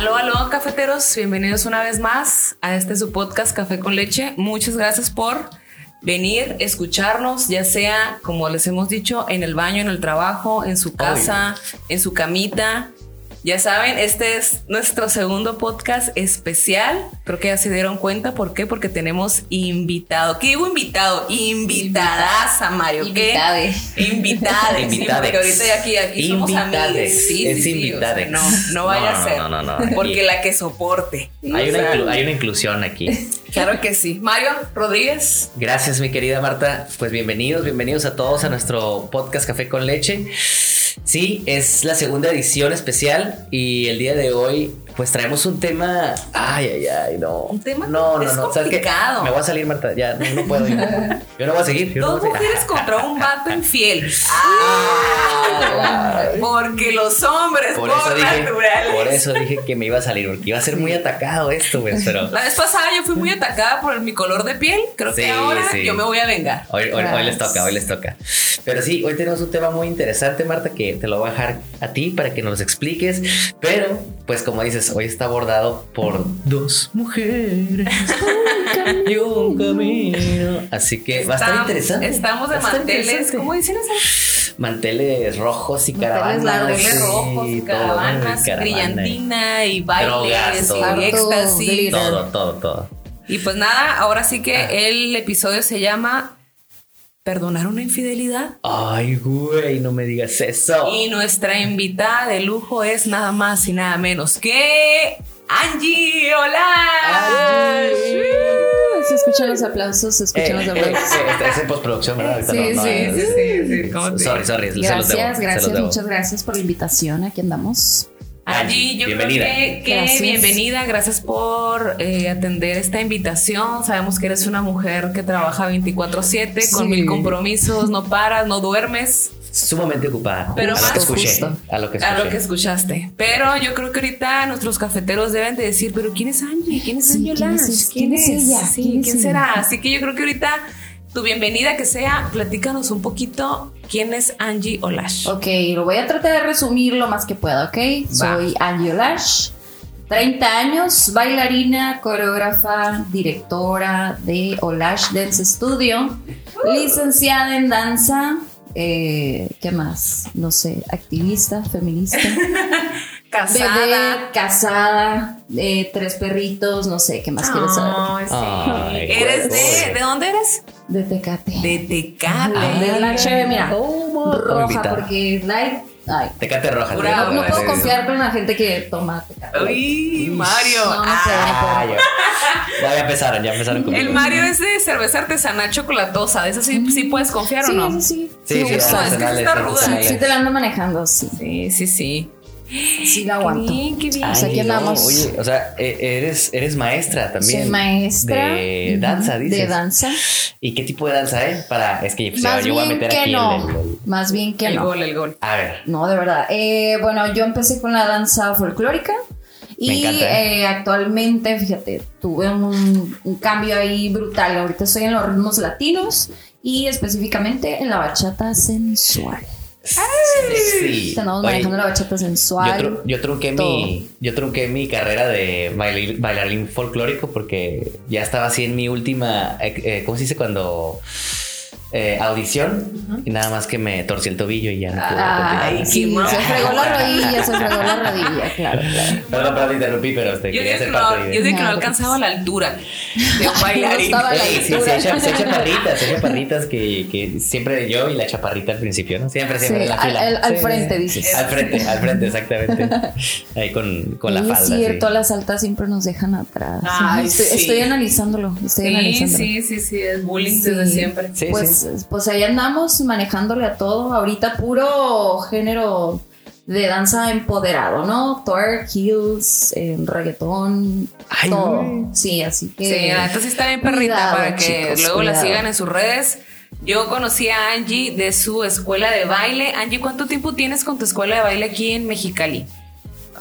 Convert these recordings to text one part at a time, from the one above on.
Aló, aló, cafeteros, bienvenidos una vez más a este su podcast Café con Leche. Muchas gracias por venir, escucharnos, ya sea, como les hemos dicho, en el baño, en el trabajo, en su casa, en su camita. Ya saben, este es nuestro segundo podcast especial. Creo que ya se dieron cuenta. ¿Por qué? Porque tenemos invitado. ¿Qué digo invitado? Invitadas a Mario. ¿Qué? Invitades. Invitades. porque ahorita ya aquí, aquí somos Invitades. amigos. Sí, Es sí, sí, o sea, invitades. no, no vaya No, a no, ser. no, no, no. Porque la que soporte. Hay una, inclu- hay una inclusión aquí. Claro que sí. Mario Rodríguez. Gracias, mi querida Marta. Pues bienvenidos, bienvenidos a todos a nuestro podcast Café con Leche. Sí, es la segunda edición especial y el día de hoy pues traemos un tema, ay, ay, ay, no. Un tema no, no, es complicado. Me voy a salir, Marta, ya no, no puedo. Yo, yo no voy a seguir. Yo no Dos voy a seguir. mujeres contra un vato infiel. Ah. Porque los hombres Por por, eso, dije, naturales. por eso dije que me iba a salir, porque iba a ser muy atacado esto, pues, pero La vez pasada yo fui muy atacada por mi color de piel. Creo Sí, que ahora sí. yo me voy a vengar. Hoy, hoy- hoy les toca, hoy les toca. Pero sí, hoy tenemos un tema muy interesante, Marta, que te lo voy a dejar a ti para que nos expliques. Pero, pues como dices, hoy está abordado por dos mujeres y un camino. Así que va a estar interesante. Estamos de manteles. ¿Cómo dicen eso? Manteles rojos y caravanas. Manteles sí, rojos, y caravanas, brillantina y bailes Drogas, y éxtasis. Todo, todo, todo. Y pues nada, ahora sí que Ah. el episodio se llama Perdonar una infidelidad. Ay, güey, no me digas eso. Y nuestra invitada de lujo es nada más y nada menos que Angie. Hola. Se escuchan los aplausos, se Eh, escuchan los eh, aplausos. eh, es en postproducción, ¿verdad? Sí, no- no, sí, eh, sí, sí, sí. ¿Cómo te- Sorry, sorry, se los Gracias, debo, se los gracias, debo. muchas gracias por la invitación. Aquí andamos. Angie, yo Bienvenida. creo que, que Gracias. bienvenida, gracias por eh, atender esta invitación. Sabemos que eres una mujer que trabaja 24/7 con Sí. mil compromisos, no paras, no duermes. Sumamente ocupada. Pero a lo más que escuché. justo. A lo que escuché. A lo que escuchaste. Pero yo creo que ahorita nuestros cafeteros deben de decir, pero ¿quién es Angie? ¿Quién es Sí, Angie es- quién es ella? Sí, ¿Quién ¿quién, es será? Así que yo creo que ahorita tu bienvenida que sea, platícanos un poquito quién es Angie Olash. Ok, lo voy a tratar de resumir lo más que pueda, ¿ok? Soy Angie Olash, 30 años, bailarina, coreógrafa, directora de Olash Dance Studio, licenciada en danza, eh, ¿qué más? No sé, activista, feminista. Casada. Bebé, casada, eh, tres perritos, no sé, ¿qué más quieres saber? Ay, sí. Ay, ¿Eres de, de dónde eres? De Tecate. De Tecate. de la cheve, mira, roja, invitada. porque light, ay. Tecate roja. Pura tecate No, no puedo sí. confiar con la gente que toma Tecate. Uy, Mario. No, no Ah, no ya. Empezaron, ya empezaron conmigo. el Mario es de cerveza artesanal chocolatosa. ¿De eso sí, sí puedes confiar Sí, o no? sí, sí. Sí, sí, gusta. es que artesanales, está ruda. artesanales. Sí, te la ando manejando, sí. Sí, sí, sí. Sí la aguanto. Qué bien, qué bien. O sea, no. Oye, o sea, e- eres, eres maestra también. Soy maestra. De danza, dices. De danza. ¿Y qué tipo de danza, eh? Para, es que pues, Más yo voy a meter aquí el- no. el- el- Más bien que el no. gol, el gol. A ver. No, de verdad. Eh, bueno, yo empecé con la danza folclórica. Y encanta, eh, actualmente, fíjate, tuve un, un cambio ahí brutal. Ahorita estoy en los ritmos latinos y específicamente en la bachata sensual. Sí. Estamos Oye, manejando la bachata Yo, sensual. tru- yo trunqué mi yo trunqué mi carrera de bailarín folclórico porque ya estaba así en mi última eh, eh, ¿cómo se dice cuando eh, audición y nada más que me torcí el tobillo y ya no pude Ay, sí, se fregó la rodilla, se fregó la rodilla, claro, claro. Perdón, perdón, te interrumpí, pero te Yo quería digo que hacer no, parte de yo digo que no No, alcanzaba la altura de un bailarín. No sí, altura. se echa, se echa parritas, se echa parritas que, que siempre yo y la chaparrita al principio, ¿no? Siempre, siempre Sí, en la al- fila. al- al Sí. frente, dices. Al frente, al frente, exactamente. Ahí con, con la Y falda. es cierto, sí. las altas siempre nos dejan atrás. Ay, estoy, sí. estoy analizándolo, estoy Sí, analizándolo. sí, sí, sí, es bullying Sí. desde siempre. Sí, pues, sí. pues ahí andamos manejándole a todo. Ahorita puro género de danza empoderado, ¿no? Twerk, heels, eh, reggaetón, Ay, todo. Sí, así que. Sí, sí está bien perrita Cuidado, para que chicos, luego la sigan en sus redes. Yo conocí a Angie de su escuela de baile. Angie, ¿cuánto tiempo tienes con tu escuela de baile aquí en Mexicali?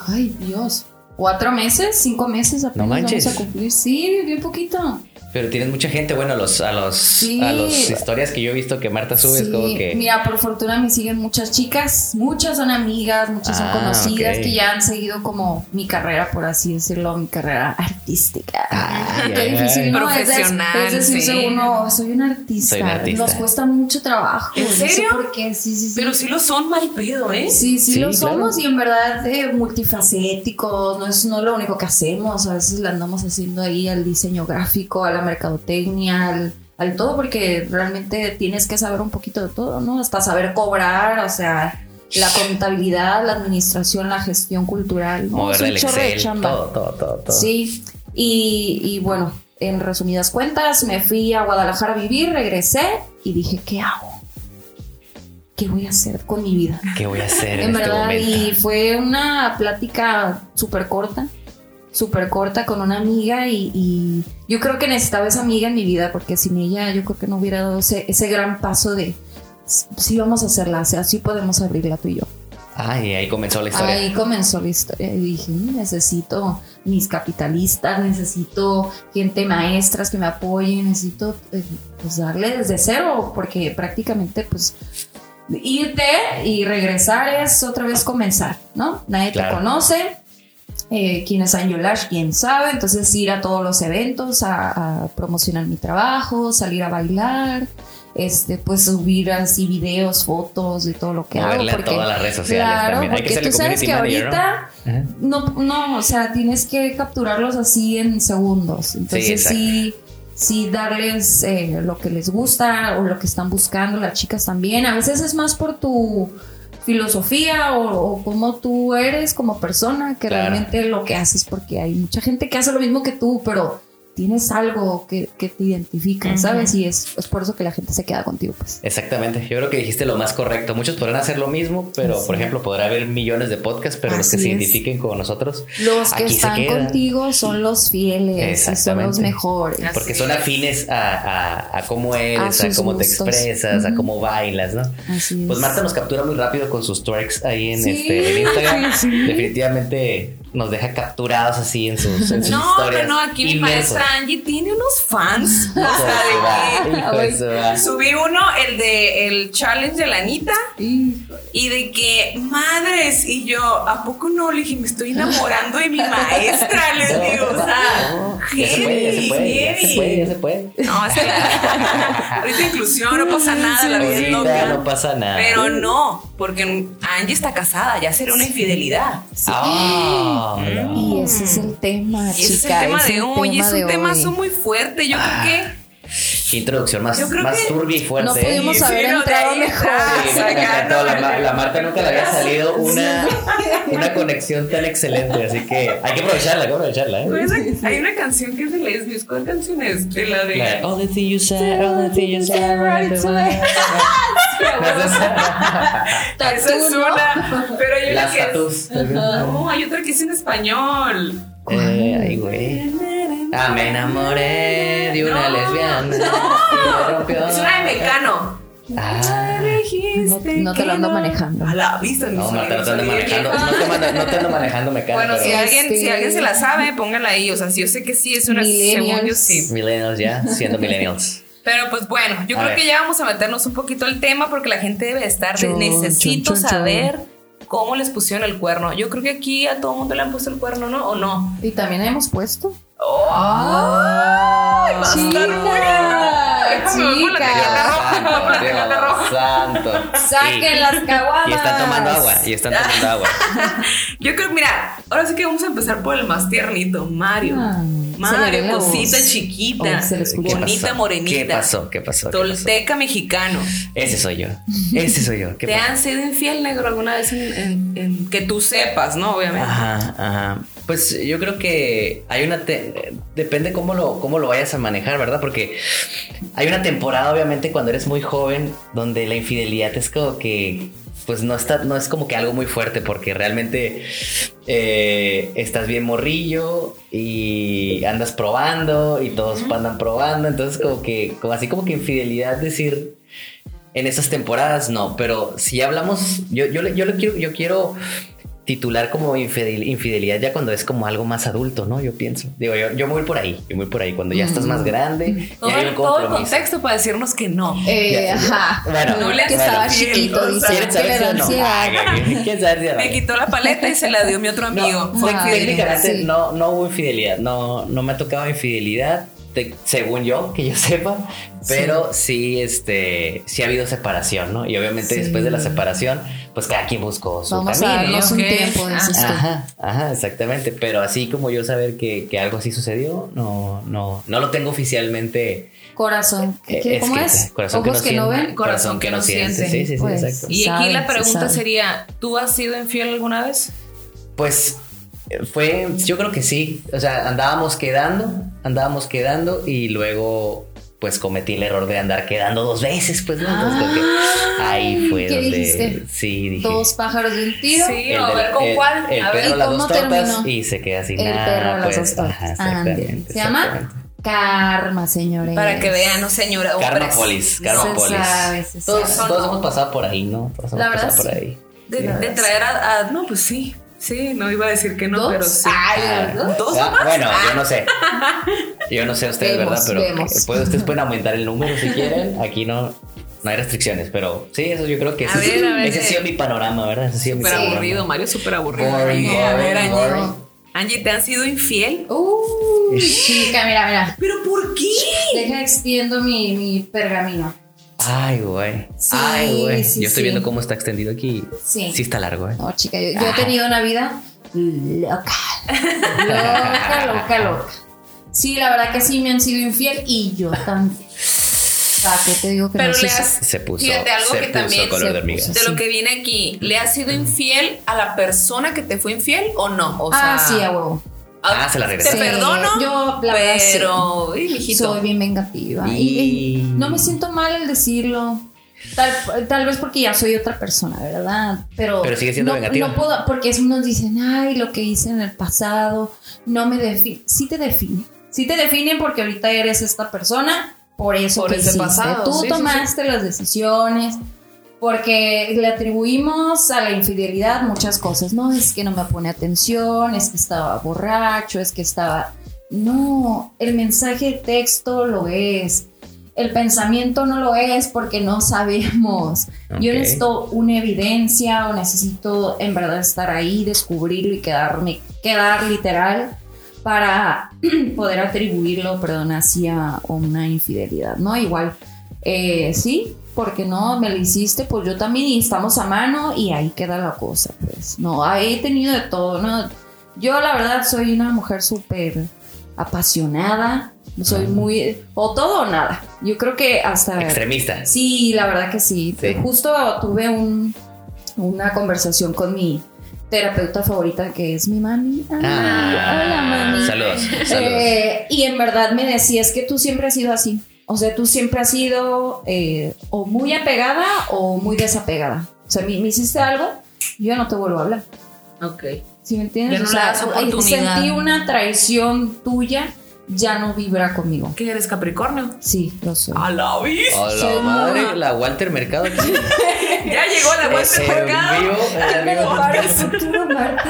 Ay, Dios. Cuatro meses, cinco meses apenas No manches. vamos a cumplir. Sí, bien poquito. Pero tienes mucha gente, bueno, a los, a los, a las historias que yo he visto que Marta sube, es como que. Mira, por fortuna me siguen muchas chicas, muchas son amigas, muchas son ah, conocidas que ya han seguido como mi carrera, por así decirlo, mi carrera artística. Qué difícil, ¿no? Profesional. Es, decirse uno, soy un artista. Soy un artista. Nos cuesta mucho trabajo. ¿En serio? por qué, sí, sí, sí. Pero sí lo son mal pedo, ¿eh? Sí, sí, lo somos y en verdad eh, multifacéticos, no es, no lo único que hacemos, a veces le andamos haciendo ahí al diseño gráfico, a la mercadotecnia, al, todo, porque realmente tienes que saber un poquito de todo, ¿no? Hasta saber cobrar, o sea, la contabilidad, la administración, la gestión cultural, ¿no? Mover el Excel, todo, todo, todo, Sí, y, y bueno, en resumidas cuentas, me fui a Guadalajara a vivir, regresé y dije, ¿qué hago? ¿qué voy a hacer con mi vida? ¿Qué voy a hacer en, este verdad? Y fue una plática súper corta súper corta con una amiga y, yo creo que necesitaba esa amiga en mi vida porque sin ella yo creo que no hubiera dado ese, gran paso de sí vamos a hacerla, o sea, sí podemos abrirla tú y yo. Ah, ahí comenzó la historia. Ahí comenzó la historia. Y dije, mm, necesito mis capitalistas, necesito gente maestras que me apoyen, necesito eh, pues darle desde cero, porque prácticamente pues irte y regresar es otra vez comenzar, ¿no? Nadie te conoce, eh, quién es Angel Lash, quién sabe. Entonces ir a todos los eventos a, promocionar mi trabajo, salir a bailar, este, pues subir así videos, fotos de todo lo que hago. Porque, todas las redes sociales claro, porque tú sabes que ahorita ¿no? ¿no? o sea, tienes que capturarlos así en segundos. Entonces sí, sí, darles eh, lo que les gusta o lo que están buscando las chicas también. A veces es más por tu filosofía o, o cómo tú eres como persona que realmente lo que haces, porque hay mucha gente que hace lo mismo que tú, pero tienes algo que, que te identifica, ¿sabes? Y es, es, por eso que la gente se queda contigo, pues. Exactamente, yo creo que dijiste lo más correcto. Muchos podrán hacer lo mismo, pero por ejemplo, podrá haber millones de podcasts, pero los que se identifiquen con nosotros. Los que están contigo son los fieles, son los mejores. Porque son afines a, a, a cómo eres, a, cómo te expresas, a cómo bailas, ¿no? Así Pues Marta nos captura muy rápido con sus strikes ahí en, este, en Instagram. Definitivamente nos deja capturados así en sus, en sus no, historias. No, no, aquí mi maestra Angie tiene unos fans. o sea, subí uno, el de el challenge de la Anita. Y de que, madres, y yo, ¿a poco no? Le dije, me estoy enamorando de mi maestra, les digo, o sea, heavy, ya se puede, ya se puede, ya se puede. No, es que ahorita inclusión, no pasa nada, la vida es loca. No pasa nada. Pero no, porque Angie está casada, ya sería una infidelidad. Ah, y ese es el tema, y ese es el tema de hoy, es un tema muy fuerte, yo creo que Qué introducción más, más turbia y fuerte. No pudimos haber entrado mejor. La, la, Marta nunca le había salido una, una conexión tan excelente, así que hay que aprovecharla, hay que aprovecharla. ¿eh? Pues hay una canción que es de lesbios. ¿Cuál canción es? De la de. all the things you said, all the things you said, right away. Esa es una. Pero hay Las tatus. No, hay otra que es en español. Eh, ay, güey. Ah, me enamoré de una lesbiana. No, es una de Mecano. Ah, no, te lo ando manejando. A la vista, no, no te lo ando manejando. No te, mando, no te ando manejando mecano. Bueno, si, alguien, si este alguien se la sabe, póngala ahí. O sea, si yo sé que sí, es una según yo sí. Millennials ya, siendo millennials. Pero pues bueno, yo creo que ya vamos a meternos un poquito al tema porque la gente debe estar de necesito saber cómo les pusieron el cuerno. Yo creo que aquí a todo mundo le han puesto el cuerno, ¿no? ¿O no? Y también hemos puesto. ¡Oh! ¡Ay! Va a estar Chica. Santo. Saquen las caguamas. Y están tomando agua. Y están tomando agua. Yo creo, mira, ahora sí que vamos a empezar por el más tiernito, Mario. Ah, Mario, cosita chiquita, bonita, morenita. ¿Qué pasó? ¿Qué pasó? Tolteca mexicano. Ese soy yo. Ese soy yo. ¿Te han sido infiel negro alguna vez en, que tú sepas, no? Obviamente. Ajá, ajá. Pues yo creo que hay una depende cómo lo cómo lo vayas a manejar, ¿verdad? Porque hay una temporada obviamente cuando eres muy joven donde la infidelidad es como que pues no está no es como que algo muy fuerte porque realmente eh, estás bien morrillo y andas probando y todos andan probando, entonces como que como así como que infidelidad decir en esas temporadas no, pero si hablamos yo yo yo le quiero yo quiero titular como infidel- infidelidad ya cuando es como algo más adulto, ¿no? Yo pienso. Digo, yo, yo me voy por ahí, yo me voy por ahí. Cuando ya estás más grande, Todo, ya hay el- un todo el compromiso. contexto para decirnos que no. Eh, Ya, ajá. Bueno, No le que bueno. estaba chiquito, o dice. sea, ¿Quieren saber que no? Ay, ¿Quieren saber si? Me quitó la paleta y se la dio mi otro amigo. No, Fue técnicamente sí. no, no hubo infidelidad, no, no me ha tocado infidelidad, te- según yo, que yo sepa, pero sí. este, sí ha habido separación, ¿no? Y obviamente Sí. después de la separación, pues cada quien buscó su Vamos a camino. darnos un tiempo, tú. Ajá, ajá, exactamente. Pero así como yo saber que, que algo así sucedió, no, no, no lo tengo oficialmente. Corazón. ¿Qué- eh, qué- ¿Cómo escrita. es? Corazón Ojos que, no siente, ven. Corazón que no siente. Sí, sí, sí, Pues, exacto. Y aquí sabe, la pregunta sería, ¿tú has sido infiel alguna vez? Pues eh, fue, yo creo que sí. O sea, andábamos quedando, andábamos quedando y luego pues cometí el error de andar quedando dos veces, pues no. Entonces, creo que ahí fue ¿qué donde dijiste? sí dije. Dos pájaros de un tiro. Sí, el a ver con el- cuál. El a ver, perro ¿y las cómo dos tortas terminó? y se queda sin El nada. perro a las pues, dos tortas. ajá, Ande. exactamente, Se llama. Karma, señores. para que vean, no señora. Karmapolis, Karmapolis. Todos, todos hemos pasado por ahí, ¿no? Todos hemos La verdad, pasado por ahí. De, Sí. de traer a, a- No, pues sí. Sí, no iba a decir que no, ¿Dos? pero sí. Ay, ¿dos? ¿Dos Ah? Bueno, yo no sé. Yo no sé ustedes, Vemos, ¿verdad? Pero vemos. eh, puede- ustedes pueden aumentar el número si quieren. Aquí no, no hay restricciones, pero sí, eso yo creo que A ese, ver, a ver, ese ha eh. sido mi panorama, ¿verdad? Ese ha sido mi Súper panorama. aburrido, Mario, súper aburrido. Boring, a ver, Angie. boring. Angie, ¿te han sido infiel? Uh, chica, mira, mira. ¿Pero por qué? Deja extiendo mi, mi pergamino. Ay, güey. Sí, Ay, güey. sí, yo estoy sí. viendo cómo está extendido aquí. Sí. Sí está largo, ¿eh? No, chica, yo, yo he tenido una vida loca. Loca, loca, loca. Sí, la verdad que sí me han sido infiel y yo también. ¿Para qué te digo que Pero no le sé? has- Se puso, Fíjate, algo se que puso también color de puso. De Sí. lo que viene aquí, ¿le has sido infiel a la persona que te fue infiel o no? O ah, sea, sí, a huevo. Ah, se la regresó. Te Sí, perdono, yo, la verdad, sí. pero, uy, mijito. Soy bien vengativa. Y, Y- y no me siento mal el decirlo. Tal, tal vez porque ya soy otra persona, ¿verdad? Pero, Pero sigue siendo no, vengativa. No puedo, porque es- unos dicen, ay, lo que hice en el pasado no me define. Sí te define. Sí te definen porque ahorita eres esta persona, por eso Por que ese pasado, Tú sí, sí, tomaste las decisiones. Porque le atribuimos a la infidelidad muchas cosas. No, es que no me pone atención, es que estaba borracho, es que estaba... No, el mensaje de texto lo es. El pensamiento no lo es porque no sabemos. Yo necesito una evidencia o necesito en verdad estar ahí, descubrirlo y quedarme, quedar literal para poder atribuirlo, perdón, hacia una infidelidad, ¿no? Igual, eh, sí, porque no me lo hiciste, pues yo también y estamos a mano y ahí queda la cosa, pues. No, he tenido de todo, ¿no? Yo la verdad soy una mujer súper apasionada, soy muy... o todo o nada. Yo creo que hasta... Extremista. Sí, la verdad que sí. Sí. Justo tuve un, una conversación con mi terapeuta favorita que es mi mami. Ay, Ah, hola, mami. Saludos, saludos. Eh, y en verdad me decía, es que tú siempre has sido así. O sea, tú siempre has sido eh, o muy apegada o muy desapegada. O sea, me, me hiciste algo, yo no te vuelvo a hablar. Ok. ¿Sí me entiendes? Ya no o le sea, das ay, oportunidad. sentí una traición tuya, ya no vibra conmigo. ¿Qué eres Capricornio? Sí, lo soy. A la vista. Hola, Soy madre, muy- la Walter Mercado. aquí. Ya llegó la de mercado. vivo, Me amigo. para el futuro, Marta.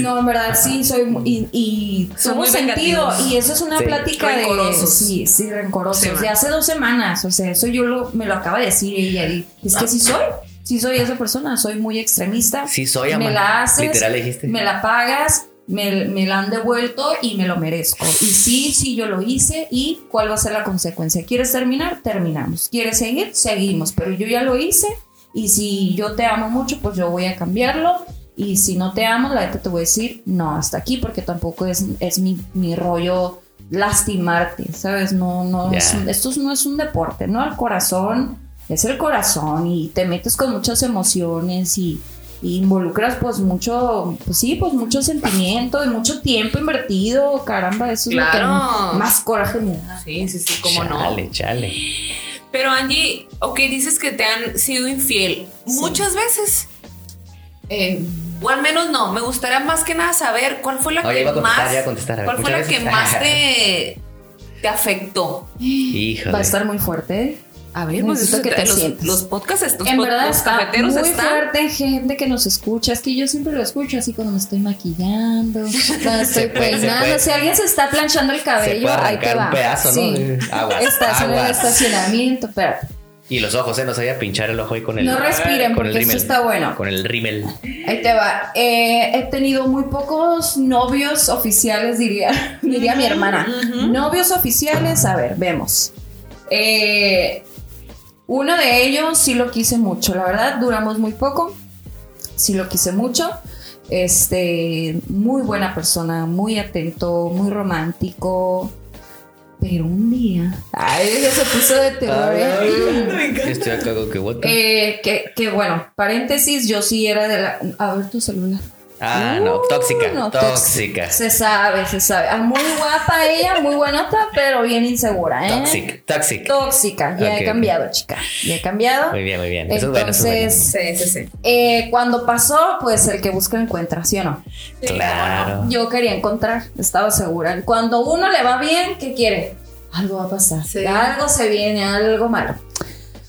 No, en verdad sí, soy y, y muy sentido. Y eso es una Sí. plática Rencorosos. de. Sí, sí, rencorosos. Sí, de man. hace dos semanas. O sea, eso yo lo, me lo acaba de decir ella. Y es que sí soy. Sí soy esa persona. Soy muy extremista. Sí soy, Me ama. la haces. Literal dijiste. Me la pagas. Me, me la han devuelto y me lo merezco. Y sí, sí, yo lo hice. ¿Y cuál va a ser la consecuencia? ¿Quieres terminar? Terminamos. ¿Quieres seguir? Seguimos. Pero yo ya lo hice. Y si yo te amo mucho, pues yo voy a cambiarlo. Y si no te amo, la neta te voy a decir, no, hasta aquí, porque tampoco es, es mi, mi rollo lastimarte, ¿sabes? No, no, Ya. es esto no es un deporte, ¿no? El corazón es el corazón y te metes con muchas emociones y, y involucras pues mucho, pues sí, pues mucho sentimiento y mucho tiempo invertido, caramba, eso es lo que más coraje me da. Sí, sí, sí, cómo no. Chale, chale. Pero Angie, ok, dices que te han sido infiel muchas veces. Eh, O al menos no, me gustaría más que nada saber cuál fue la Oye, que iba a contestar, más. iba a contestar, a ver, ¿Cuál fue la que más te, te afectó? Híjole. va a estar muy fuerte. A ver, pues Necesito que te los, sientes. los podcasts, estos en pod- verdad los está cafeteros muy están. fuerte gente que nos escucha. Es que yo siempre lo escucho así cuando me estoy maquillando, cuando estoy se peinando. Si alguien se está planchando el Se cabello, puede ahí te va. un pedazo, ¿no? Sí. Aguas, Estás en el estacionamiento, pero Y los ojos, ¿eh? No se vaya a pinchar el ojo ahí con el. No respiren, con el porque esto está bueno. Con el rímel. ahí te va. Eh, he tenido muy pocos novios oficiales, diría, diría mi hermana. Novios oficiales, a ver, vemos. Eh, uno de ellos sí lo quise mucho, la verdad, duramos muy poco. Sí lo quise mucho. Este, muy buena persona, muy atento, muy romántico. Pero un día. Ay, ya se puso de terror, ¿eh? Estoy acá que Eh, que, que bueno, paréntesis, yo sí era de la. A ver tu celular. Ah, no, tóxica, Uh, no, tóxica. Se sabe, se sabe. Ah, muy guapa ella, muy buenota, pero bien insegura, ¿eh? Toxic, toxic. Tóxica. Ya he cambiado, chica. Ya he cambiado. Muy bien, muy bien. Eso es bueno, eso es bueno. Entonces, Sí, sí, sí. eh, cuando pasó, pues el que busca encuentra, ¿sí o no? Claro. Yo quería encontrar, estaba segura. Cuando uno le va bien, ¿qué quiere? Algo va a pasar. Sí. Algo se viene, algo malo.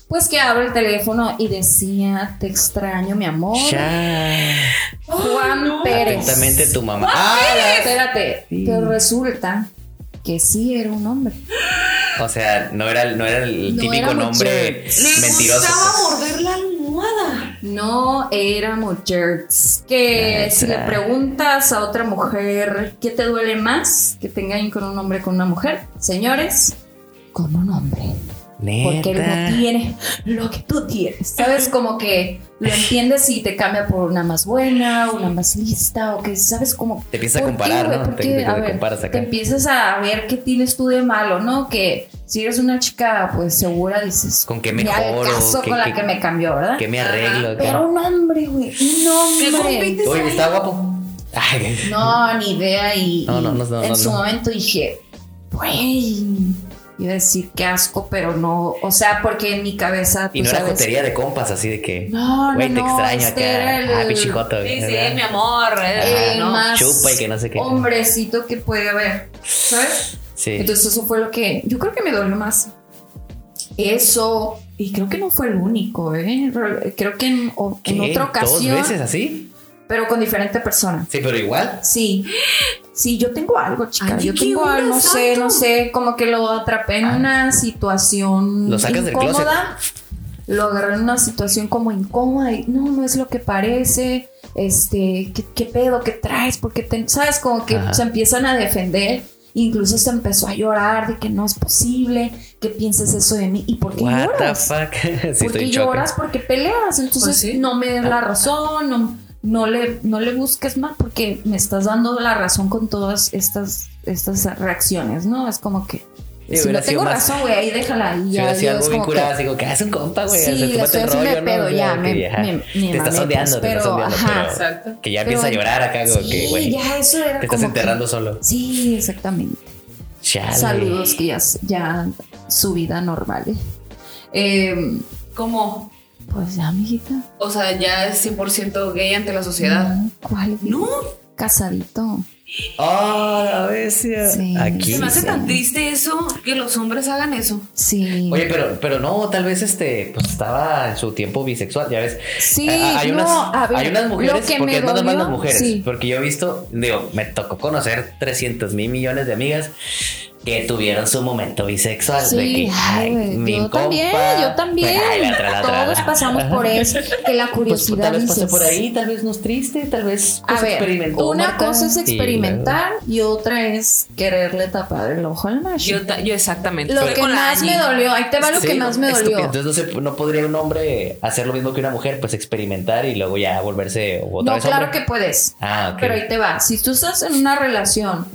Pues que abro el teléfono y decía, te extraño, mi amor. Ya. Juan Pérez. Atentamente tu mamá. Ah, espérate. Sí. Pero resulta que sí era un hombre. o sea, no era, el- no era el No típico era nombre mujer. mentiroso. gustaba pues. morder la almohada. No era mujer. Que si le preguntas a otra mujer qué te duele más, que te engañen con un hombre o con una mujer, señores, con un hombre. Porque él Neta. no tiene lo que tú tienes. ¿Sabes? Como que lo entiendes y te cambia por una más buena, una más lista, o que sabes como. Te empiezas a ¿por qué, comparar, güey? ¿no? ¿Por Te- qué? te- A te ver, comparas acá. te empiezas a ver qué tienes tú de malo, ¿no? Que si eres una chica, pues segura dices. ¿Con qué "Ni al mejoro? caso ¿Qué- con la qué- que me cambió, ¿verdad? Que me arreglo. acá. Pero un hombre, güey. Un ¿Qué hombre. Oye, está guapo. Ay, No, ni idea. Y, No, no, no, no, en no, su momento dije, güey, iba a decir qué asco, pero no. O sea, porque en mi cabeza. Y no era jotería de compas, así de que. No, no, Güey, te no, extraño este acá. Ah, el- pichijoto. Sí, sí, mi amor. eh, el no. más chupa y que no sé qué. hombrecito que puede haber, ¿sabes? Sí. Entonces eso fue lo que yo creo que me dolió más. Eso, y creo que no fue el único, ¿eh? Re- Creo que en, en otra ocasión, ¿Dos veces así? pero con diferente persona. Sí, pero igual. Sí, sí, yo tengo algo, chica. Ay, yo ¿qué tengo algo, no sé, no sé, como que lo atrapé en una situación Ah. Lo sacas del incómoda. Lo agarré en una situación como incómoda y no, no es lo que parece. Este, ¿qué, qué pedo que traes? Porque te, sabes, como que Ajá. se empiezan a defender. Incluso se empezó a llorar de que no es posible, que pienses eso de mí. ¿Y por qué What the lloras? fuck? sí, porque shock. lloras, porque peleas. Entonces Pues sí. no me des la razón, no, no, le, no le busques más porque me estás dando la razón con todas estas, estas reacciones, ¿no? Es como que Sí, si no tengo más- razón, güey, ahí déjala. Y Si ya, sido yo algo como que- así como que "Ah, es un compa, güey. Sí, o sea, rollo, ¿no? pedo, O sea, ya, que me- ajá, me- me Te estás pues, te estás sondeando, ajá. pero Exacto. que ya empieza a llorar acá, como que, Sí, güey, ya eso era te estás como que- enterrando solo. Sí, exactamente. Chale. Saludos, que ya, ya su vida normal. ¿eh? Eh, ¿Cómo? Pues ya, amiguita. O sea, ya es 100% gay ante la sociedad. No, ¿Cuál? No. Casadito. Oh, la bestia. Sí. Aquí. Se me hace sí. tan triste eso, que los hombres hagan eso. Sí. Oye, pero, pero no, tal vez este, pues estaba en su tiempo bisexual, ya ves. Sí, Ah, hay, no, unas, a ver, hay unas mujeres, porque nomás dolió, las mujeres, sí. porque yo he visto, digo, me tocó conocer 300 mil millones de amigas que tuvieron su momento bisexual. de Sí, que, ay, ay, güey, mi yo también, yo también. ay, la otra, la otra. Todos pasamos por eso, que la Pues, curiosidad tal vez por ahí, tal vez no es triste, tal vez A pues, ver, experimentó. una Marta, cosa es experimentar y otra es quererle tapar el ojo al macho. Yo, ta- yo exactamente. Lo que más me dolió, ahí te va lo Sí, que más me estúpido. dolió. Entonces no, se- no podría un hombre hacer lo mismo que una mujer, pues experimentar y luego ya volverse otra No, vez claro hombre. que puedes. Ah, ok. Pero ahí te va. Si tú estás en una relación,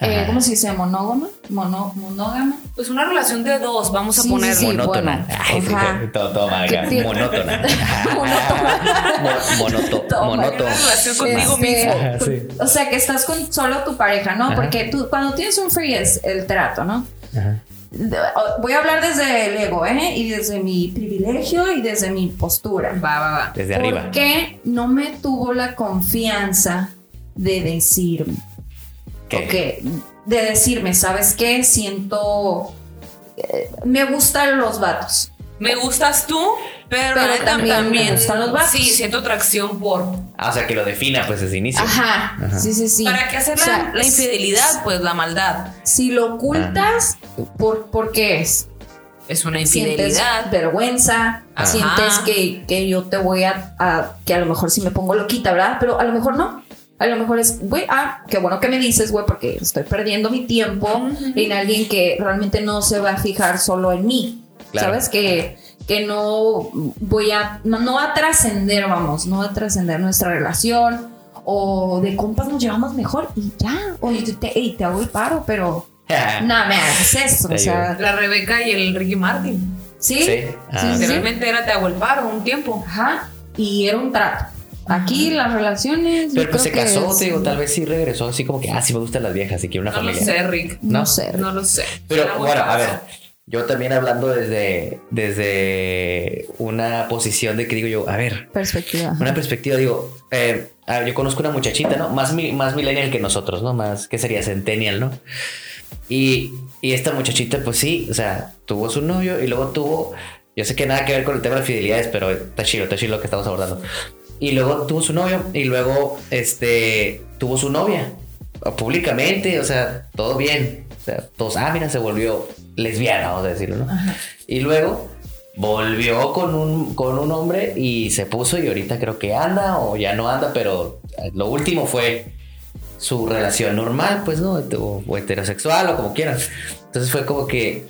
eh. ¿cómo se dice? ¿Monógama? Mono, ¿Monógama? Pues una relación de dos, vamos a Sí, poner. sí, sí. monótona. bueno, Ay, sí, ajá. todo, monótona. Monótona. Mo- monoto, Toma, monoto. una relación conmigo mismo. Ajá, sí. O sea, que estás con solo tu pareja, ¿no? Ajá. Porque tú, cuando tienes un free es el trato, ¿no? Ajá. Voy a hablar desde el ego, ¿eh? Y desde mi privilegio y desde mi postura. Va, va, va. Desde ¿Por arriba. qué no me tuvo la confianza de decirme? ¿Qué? Ok, de decirme, ¿sabes qué? Siento. eh, me gustan los vatos. Me gustas tú, pero, Pero neta también me gustan los vatos. Sí, siento atracción por. Ah, o sea, que lo defina pues desde inicio. Ajá, sí, sí, sí. ¿Para qué hacer O sea, la, la infidelidad? Pues la maldad. Si lo ocultas, ¿por, ¿por qué es? Es una Sientes infidelidad. vergüenza, Ajá. sientes que, que yo te voy a, a- que a lo mejor sí me pongo loquita, ¿verdad? Pero a lo mejor no. A lo mejor es, güey, ah, qué bueno que me dices, güey, porque estoy perdiendo mi tiempo en alguien que realmente no se va a fijar solo en mí. Claro. ¿Sabes? Que, que no voy a, no, no va a trascender, vamos, no va a trascender nuestra relación. O de compas nos llevamos mejor y ya. O y te, y te hago el paro, pero no me hagas eso. O sea, La Rebeca y el Ricky Martin. sí, Sí. Ah. sí, sí. Literalmente era te hago el paro un tiempo. Ajá. Y era un trato. Aquí las relaciones. Pero pues se casó, te digo, tal vez sí regresó así como que, ah, sí me gustan las viejas y quiero una No lo familia. sé, Rick. No, ¿no? sé. No lo sé. Pero Era bueno, a ver, yo también hablando desde, desde una posición de que digo yo, a ver, Perspectiva. una perspectiva, digo, eh, a ver, yo conozco una muchachita, ¿no? Más, mi- más millennial que nosotros, ¿no? Más, que sería centennial, ¿no? Y, y esta muchachita, pues sí, o sea, tuvo su novio y luego tuvo, yo sé que nada que ver con el tema de fidelidades, pero está chido, está chido lo que estamos abordando. Y luego tuvo su novio y luego, este, tuvo su novia, públicamente, o sea, todo bien. O sea, todos, ah, mira, se volvió lesbiana, vamos a decirlo, ¿no? Y luego volvió con un, con un hombre y se puso y ahorita creo que anda o ya no anda, pero lo último fue su relación normal, pues, ¿no? O, o heterosexual o como quieran. Entonces fue como que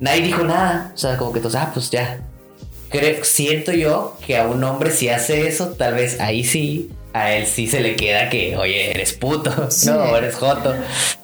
nadie dijo nada. O sea, como que todos, ah, pues ya. Creo, siento yo que a un hombre si hace eso, tal vez ahí sí, a él sí se le queda que, oye, eres puto, Sí. no, o eres joto.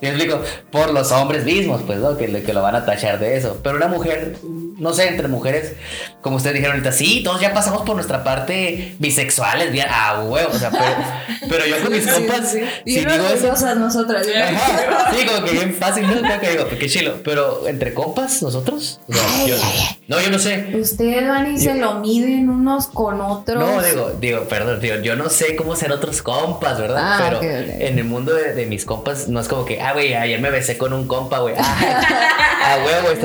¿Me explico? Por los hombres mismos, pues, ¿no? Que, que lo van a tachar de eso. Pero una mujer, no sé, entre mujeres, como ustedes dijeron ahorita, sí, todos ya pasamos por nuestra parte bisexuales, bien, ah, huevo, o sea, pero, pero yo con mis compas, si Bien digo eso, nosotras. Ajá, Sí, como que bien fácil, ¿no? Como que digo, qué chilo. Pero entre compas, nosotros. O sea, Ay, yo- ay, no, yo no sé. Ustedes van y se lo miden unos con otros. No, digo, digo, perdón, digo, yo no sé cómo sean otros compas, ¿verdad? Ah, Pero en el mundo de, de mis compas no es como que, ah, güey, ayer me besé con un compa, güey. Ah, ah, huevo, estás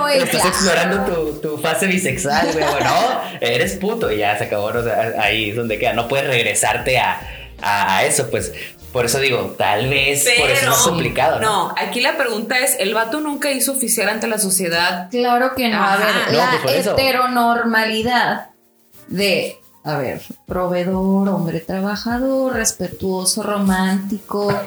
Güey, Estás claro. explorando tu, tu fase bisexual, güey. Bueno, eres puto y ya se acabó. O sea, ahí es donde queda. No puedes regresarte a, a, a eso, pues. Por eso digo, tal vez por eso es más complicado. ¿no? No, aquí la pregunta es: ¿el vato nunca hizo oficial ante la sociedad? Claro que no. A ver, No, la pues heteronormalidad de, a ver, proveedor, hombre trabajador, respetuoso, romántico.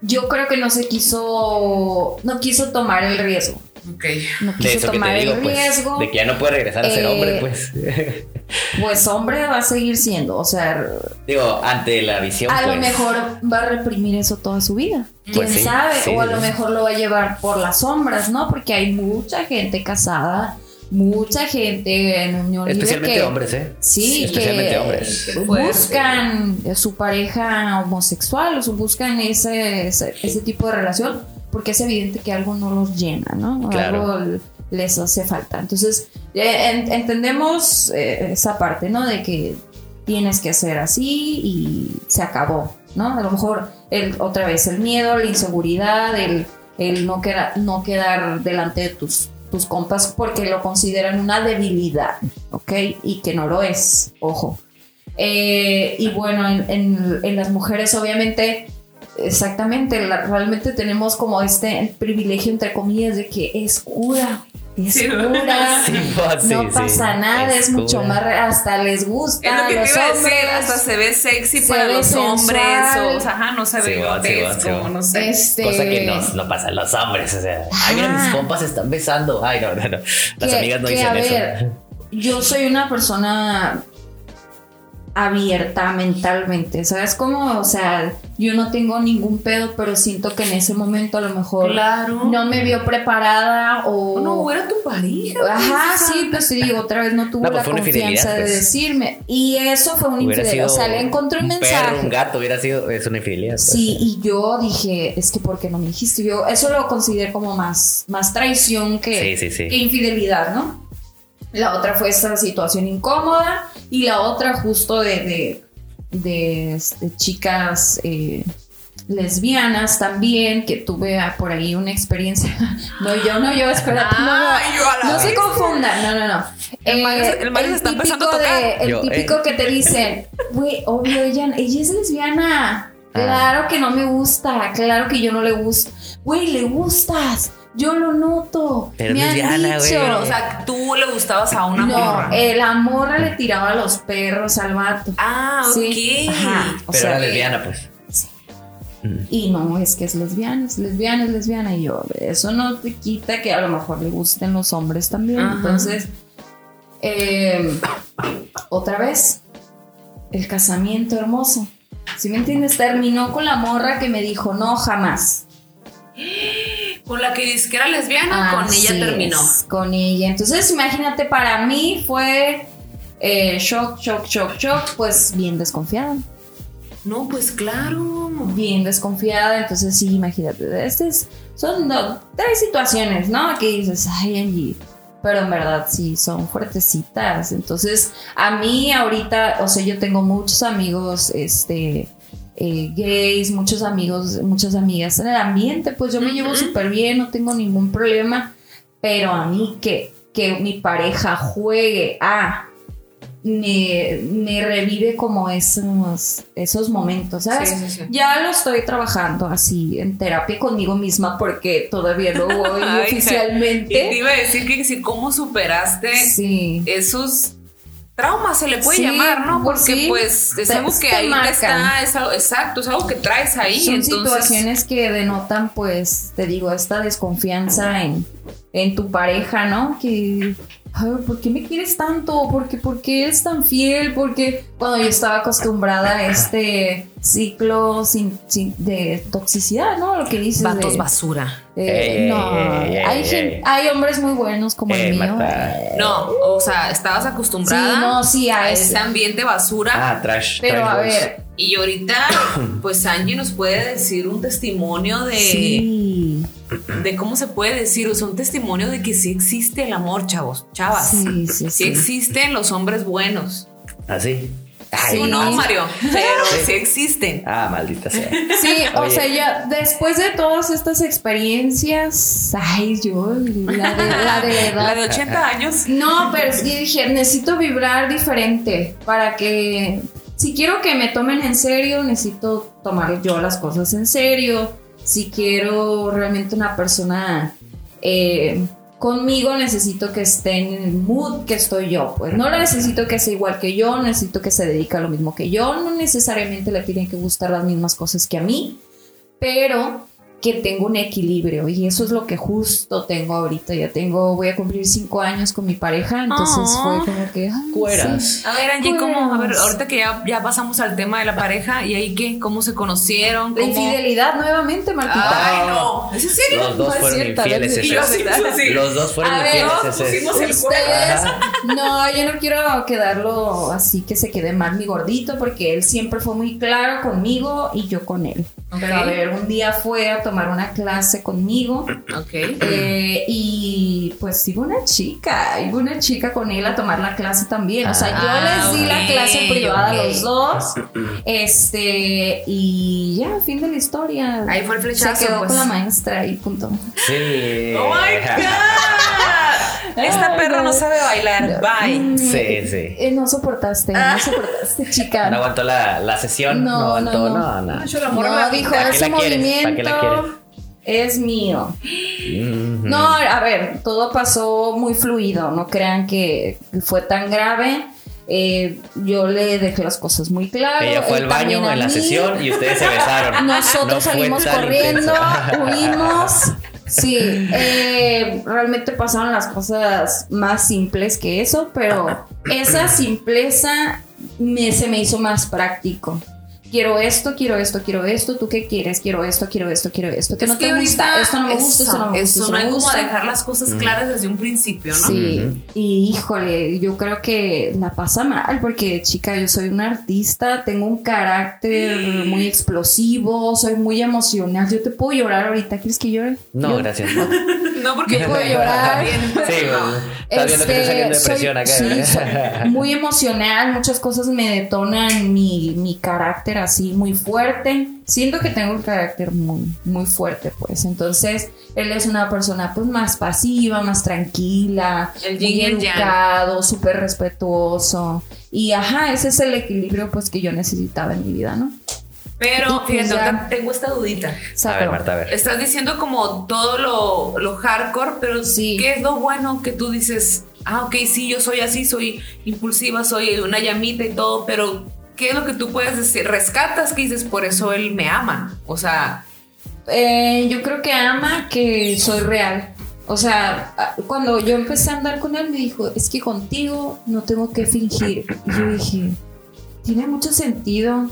Yo creo que no se quiso, no quiso tomar el riesgo. Ok. No De quiso que tomar te digo, el pues. riesgo. De que ya no puede regresar a ser Eh, hombre, pues. Pues hombre va a seguir siendo. O sea, digo, ante la visión. a lo pues. mejor va a reprimir eso toda su vida. ¿Quién Pues sí, sabe? sí, o a sí, lo mejor lo va a llevar por las sombras, ¿no? Porque hay mucha gente casada, mucha gente en unión libre Especialmente que, hombres, ¿eh? Sí, Especialmente que hombres. Buscan su pareja homosexual, o sea, buscan ese, ese, ese tipo de relación, porque es evidente que algo no los llena, ¿no? Claro. Algo les hace falta. Entonces, eh, en- entendemos eh, esa parte, ¿no? De que tienes que ser así y se acabó, ¿no? A lo mejor el, otra vez el miedo, la inseguridad, el, el no, queda- no quedar delante de tus, tus compas porque lo consideran una debilidad, ¿ok? Y que no lo es, ojo. Eh, y bueno, en, en- en las mujeres obviamente, exactamente, la- realmente tenemos como este privilegio, entre comillas, de que es cura. Es Sí, cura, Sí, sí, no sí. pasa nada, es, Es mucho más, hasta les gusta Es lo a que te los a hombres. decir, hasta se ve sexy Se para ve los hombres, sensual. o, o sea, ajá, no se ve grotesco, no sé. Este, Cosa que no, no pasa a los hombres, o sea, ay, mira, mis compas se están besando. Ay, no, no, no. Las que- amigas no dicen a eso. yo soy una persona abierta mentalmente, ¿sabes cómo? O sea, yo no tengo ningún pedo, pero siento que en ese momento a lo mejor Claro. no me vio preparada o... No, era tu pareja. Ajá, pues, sí, pues sí, digo, otra vez no tuvo No, pues la confianza de pues. decirme. Y eso fue una infidelidad. O sea, le encontré un, un mensaje. perro, un gato, hubiera sido, es una infidelidad. pues. Sí, y yo dije, es que ¿por qué no me dijiste? Yo eso lo considero como más, más traición que, Sí, sí, sí. que infidelidad, ¿no? La otra fue esta situación incómoda y la otra justo de, de, de, este, chicas eh, lesbianas también, que tuve ah, por ahí una experiencia. No, yo no, yo, espérate, no, no, yo se confundan, no, no, no. El Eh, el se está empezando a típico tocar. de- el Yo, típico eh. que te dicen, güey, obvio, ella, ella es lesbiana. Ah. Claro que no me gusta, claro que yo no le gusto. Güey, le gustas, yo lo noto. Pero me han lesbiana, güey. dicho. Pero, o sea, tú le gustabas a una no, morra. eh, la morra le tiraba los perros al vato. ah, ok. Sí, ajá, o Pero sea, era lesbiana, pues. Y no, es que es lesbiana, es lesbiana, es lesbiana. Y yo, eso no te quita que a lo mejor le gusten los hombres también. Ajá. Entonces, eh, otra vez, el casamiento hermoso. Si me entiendes, terminó con la morra que me dijo, no, jamás. Con la que dice que era lesbiana, con Así ella terminó. es, con ella. Entonces, imagínate, para mí fue eh, shock, shock, shock, shock, pues bien desconfiada. No, pues claro. bien desconfiada, entonces sí, imagínate, este es- son do- tres situaciones, ¿no? Que dices, ay, Angie, pero en verdad sí, son fuertecitas, entonces a mí ahorita, o sea, yo tengo muchos amigos, este, eh, gays, muchos amigos, muchas amigas en el ambiente, pues yo me llevo súper bien, no tengo ningún problema, pero a mí que, que mi pareja juegue a me, me revive como esos, esos momentos, ¿sabes? Sí, sí, sí. Ya lo estoy trabajando así en terapia conmigo misma porque todavía no voy Ay, Y te oficialmente. iba a decir que si cómo superaste esos traumas, se le puede Sí, llamar, ¿no? pues Porque sí, pues es algo que ahí te está, es algo, exacto, es algo que traes ahí. Son entonces, situaciones que denotan, pues, te digo, esta desconfianza en, en tu pareja, ¿no? Que, ay, ¿por qué me quieres tanto? ¿Por qué, por qué eres tan fiel? Porque cuando yo estaba acostumbrada a este ciclo sin, sin- de toxicidad, ¿no? Lo que dices Vatos de, basura. eh, Ey, no, ey, ey, hay, ey, gen- ey. hay hombres muy buenos como el mío. Eh, No, o sea, estabas acostumbrada Sí, no, sí, a a ese. ese ambiente basura. Ah, trash. Pero trash a ver, Y ahorita, pues Angie nos puede decir un testimonio de, sí, de cómo se puede decir, o sea, un testimonio de que sí existe el amor, chavos, chavas. sí, sí, Sí sí. existen los hombres buenos. Así. Sí o no, Sí. Mario, pero sí existen. Ah, maldita sea. Sí, o sea, ya después de todas estas experiencias, ay, yo, la de la de edad. La de 80 años. No, pero sí dije, necesito vibrar diferente para que, si quiero que me tomen en serio, necesito tomar yo las cosas en serio. Si quiero realmente una persona eh, conmigo, necesito que esté en el mood que estoy yo. Pues no necesito que sea igual que yo, necesito que se dedique a lo mismo que yo. No necesariamente le tienen que gustar las mismas cosas que a mí, pero que tengo un equilibrio y eso es lo que justo tengo ahorita. Ya tengo, voy a cumplir cinco años con mi pareja, entonces fue como que... ay, Cueras. sí. A ver, Angie, ¿cómo? A ver, ahorita que ya, ya pasamos al tema de la pareja, ¿y ahí qué? ¿Cómo se conocieron? La infidelidad nuevamente, Martita. Ay, no. ¿Es en serio? Los dos No es fueron cierto, infieles. es. Yo sí, sí. Los dos fueron A infieles. pusimos el Ustedes, no, yo no quiero quedarlo así que se quede mal mi gordito porque él siempre fue muy claro conmigo y yo con él. Pero a ver, un día fue a tomar una clase conmigo Ok. eh, y pues iba una chica, iba una chica con él a tomar la clase también. O sea, Ah, yo les di la clase privada ok. a los dos. Este, y ya, fin de la historia. Ahí fue el flechazo, Se quedó pues. con la maestra y punto. Sí. ¡Oh, my God! Esta Ay, perra no sabe bailar. Bye. Mm, Sí, sí. eh, no soportaste, Ah. no soportaste, chica. No aguantó la, la sesión. No, No, aguantó. no, No, no. no. Yo la No, dijo, ¿Para qué ese la quieres? ¿Para qué la movimiento es mío. Mhm. No, a ver, todo pasó muy fluido, no crean que fue tan grave. Eh, yo le dejé las cosas muy claras. Ella fue al baño en la sesión y ustedes se besaron. Nosotros No salimos corriendo, intenso. huimos. Sí, eh, realmente pasaron las cosas más simples que eso, pero esa simpleza se me hizo más práctico. Quiero esto, quiero esto, quiero esto. ¿Tú qué quieres? Quiero esto, quiero esto, quiero esto. ¿Qué Es no que te gusta? Esto no me gusta, esto no me gusta. Eso no me hay como dejar las cosas claras desde un principio, ¿no? Sí, y híjole, yo creo que la pasa mal porque, chica, yo soy una artista, tengo un carácter muy explosivo, soy muy emocional. Yo te puedo llorar ahorita, ¿quieres que llore? No, Yo- gracias. No, porque yo puedo llorar. Sí, estás viendo que estoy saliendo de Este, presión acá. sí, soy muy emocional, muchas cosas me detonan mi, mi carácter así muy fuerte. Siento que tengo un carácter muy, muy fuerte, pues. Entonces, él es una persona pues más pasiva, más tranquila, El muy educado, súper respetuoso. Y ajá, ese es el equilibrio pues que yo necesitaba en mi vida, ¿no? Pero fíjate, ya. tengo esta dudita. A ver. Marta, a ver. Estás diciendo como todo lo, lo hardcore, pero Sí. ¿qué es lo bueno que tú dices? Ah, ok, sí, yo soy así, soy impulsiva, soy una llamita y todo, pero ¿qué es lo que tú puedes decir? Rescatas que dices, por eso él me ama. O sea, Eh, yo creo que ama que soy real. O sea, cuando yo empecé a andar con él, me dijo, es que contigo no tengo que fingir. Y yo dije, tiene mucho sentido.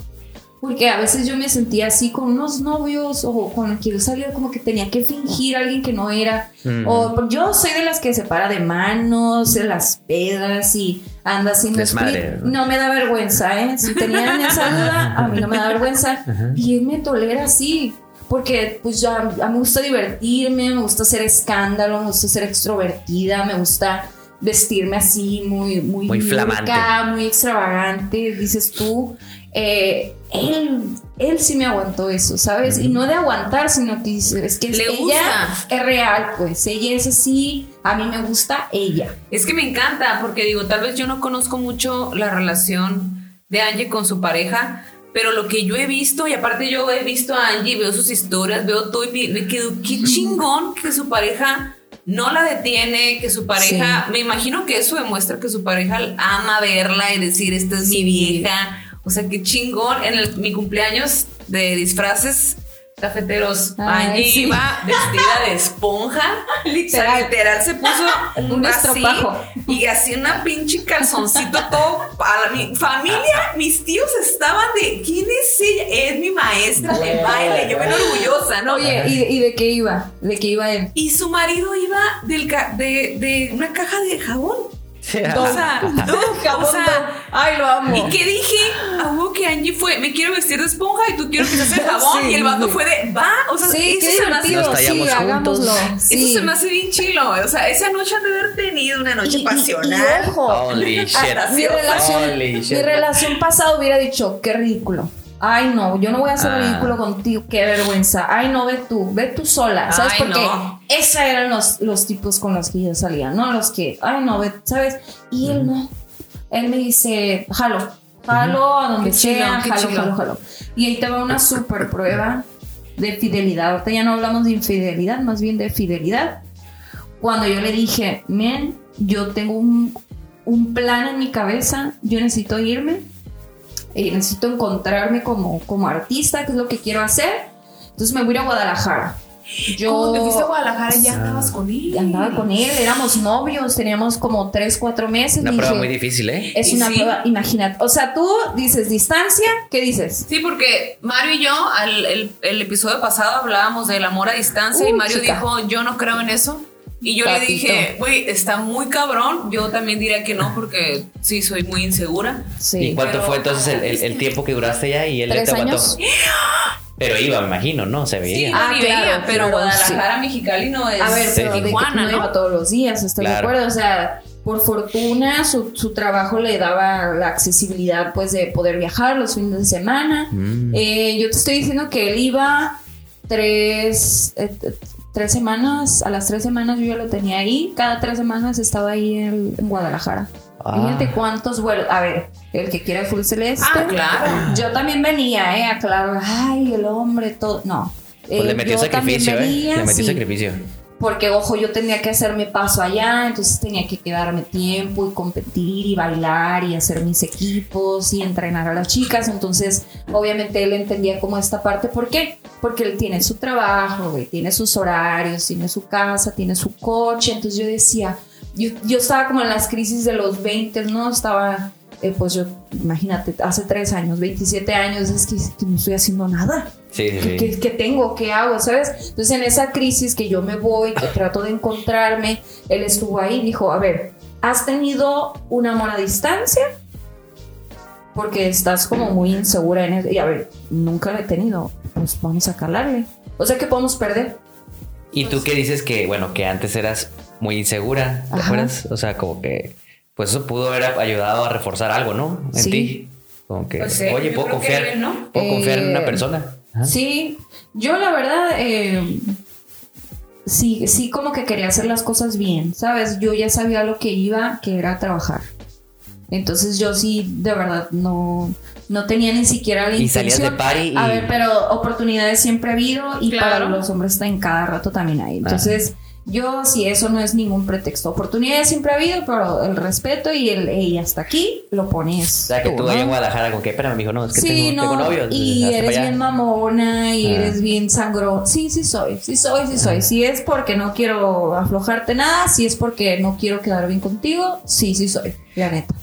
Porque a veces yo me sentía así con unos novios o con quien yo salía como que tenía que fingir a alguien que no era. Mm. O yo soy de las que se para de manos, de las pedas y anda haciendo Desmadre, split. ¿no? Me da vergüenza, ¿eh? Si tenían esa duda, a mí no me da vergüenza. Y él me tolera así. Porque pues ya a mí me gusta divertirme, me gusta hacer escándalo, me gusta ser extrovertida, me gusta vestirme así muy muy, Muy flamante. muy extravagante, dices tú. Eh, él, él sí me aguantó eso, ¿sabes? Y no de aguantar, sino que dices, es que Le ella gusta. es real, pues ella es así, a mí me gusta ella. es que me encanta, porque digo, tal vez yo no conozco mucho la relación de Angie con su pareja, pero lo que yo he visto, y aparte yo he visto a Angie, veo sus historias, veo todo y me, quedo, qué chingón que su pareja no la detiene, que su pareja, me imagino que eso demuestra que su pareja ama verla y decir, esta es mi vieja. O sea, qué chingón. En el- mi cumpleaños de disfraces cafeteros, Ay, Angie sí. iba vestida de esponja. Literal, literal se puso Un así, estropajo. y así una pinche calzoncito todo para mi familia, mis tíos estaban de ¿quién es ella? Es mi maestra de baile, yo bien orgullosa, ¿no? Oye, ¿y, y de qué iba? ¿De qué iba él? y su marido iba del ca- de, de una caja de jabón. O sea, o sea, Ay, lo amo. ¿Y qué dije? Ah, hubo que Angie fue, me quiero vestir de esponja y tú quiero que seas el jabón. Sí, y el vato sí. fue de, va, o sea, Sí, eso qué se me hace- divertido. Nos Sí, hagámoslo. Sí. Eso se me hace bien chilo. O sea, esa noche han de haber tenido una noche Y- y- pasional. y ojo, Holy shit. Ah, mi relación, Holy mi relación pasada hubiera dicho, qué ridículo. Ay, no, yo no voy a hacer Ah. ridículo contigo, qué vergüenza. Ay, no, ve tú, ve tú sola, ¿sabes? Ay, Porque no. esos eran los, los tipos con los que yo salía, ¿no? Los que, ay, no, ve, ¿sabes? Y él no. Él me dice, jalo, jalo a donde Qué chilo, sea, qué jalo, chilo. jalo, jalo. Y ahí te va una super prueba de fidelidad. Ahorita ya no hablamos de infidelidad, más bien de fidelidad. Cuando yo le dije, men, yo tengo un, un plan en mi cabeza, yo necesito irme, eh, necesito encontrarme como, como artista, que es lo que quiero hacer. Entonces me voy a ir a Guadalajara. Yo Cuando te fuiste a Guadalajara ya andabas con él. andaba con él, éramos novios, teníamos como 3, 4 meses. Una y prueba dije, muy difícil, ¿eh? Es Y una sí. prueba, imagínate. O sea, tú dices distancia, ¿qué dices? Sí, porque Mario y yo, al, el, el episodio pasado hablábamos del amor a distancia y Uh, Mario chica. dijo, yo no creo en eso. Y yo le dije, güey, está muy cabrón. Yo también diría que no, porque sí, soy muy insegura. Sí. ¿Y cuánto pero- fue entonces el, el- el tiempo que duraste ya y él ya ¿Tres te aguantó? años? Pero iba, me imagino, ¿no? Se Sí, veía. no Ah, claro, veía, pero Guadalajara, Mexicali no es A ver, Sí. pero de Tijuana, no iba todos los días, ¿estás de acuerdo? O sea, por fortuna su, su trabajo le daba la accesibilidad pues de poder viajar los fines de semana. Mm. Eh, yo te estoy diciendo que él iba tres, eh, tres semanas, a las tres semanas yo ya lo tenía ahí, cada tres semanas estaba ahí en, en Guadalajara. Ah. Fíjate cuántos vuelos, a ver, el que quiera full celeste. Ah, claro. Yo también venía, ¿eh? A claro, ay, el hombre, todo. No. Pues Eh, le metió yo también sacrificio, ¿eh? venía, Le metió sí. sacrificio. Porque, ojo, yo tenía que hacerme paso allá, entonces tenía que quedarme tiempo y competir y bailar y hacer mis equipos y entrenar a las chicas. Entonces, obviamente él entendía como esta parte. ¿Por qué? Porque él tiene su trabajo, tiene sus horarios, tiene su casa, tiene su coche. Entonces yo decía, yo, estaba como en las crisis de los 20, ¿no? Estaba, eh, pues yo, imagínate, hace tres años, 27 años, es que no estoy haciendo nada. Sí, sí, ¿Qué, sí. qué- qué tengo? ¿Qué hago? ¿Sabes? Entonces en esa crisis que yo me voy, que trato de encontrarme, él estuvo ahí y dijo, a ver, ¿has tenido un amor a distancia? Porque estás como muy insegura en eso. Y a ver, nunca lo he tenido. Pues vamos a calarle. O sea que podemos perder. Y tú que dices que, bueno, que antes eras muy insegura, ¿te Ajá. acuerdas? O sea, como que, pues eso pudo haber ayudado a reforzar algo, ¿no? En Sí. ti. Como que, Pues sí, oye, puedo confiar, bien, ¿no? puedo confiar en una Eh, persona. Sí, yo la verdad, eh, sí, sí como que quería hacer las cosas bien, ¿sabes? Yo ya sabía lo que iba, que era trabajar. Entonces yo sí, de verdad, no, no tenía ni siquiera la Y salías de intención. party y- A ver, pero oportunidades siempre ha habido y Claro. para los hombres en cada rato también hay. Entonces... Yo, sí, eso no es ningún pretexto. Oportunidades siempre ha habido, pero el respeto y el y hasta aquí lo pones. O sea, que tú ¿no? ahí en Guadalajara, como que, espérame, mijo, no, es que sí, tengo, no, tengo novio. y eres bien mamona y Ah. eres bien sangro. Sí, sí soy, sí soy, sí soy. Si es porque no quiero aflojarte nada, si es porque no quiero quedar bien contigo, sí, sí soy, la neta.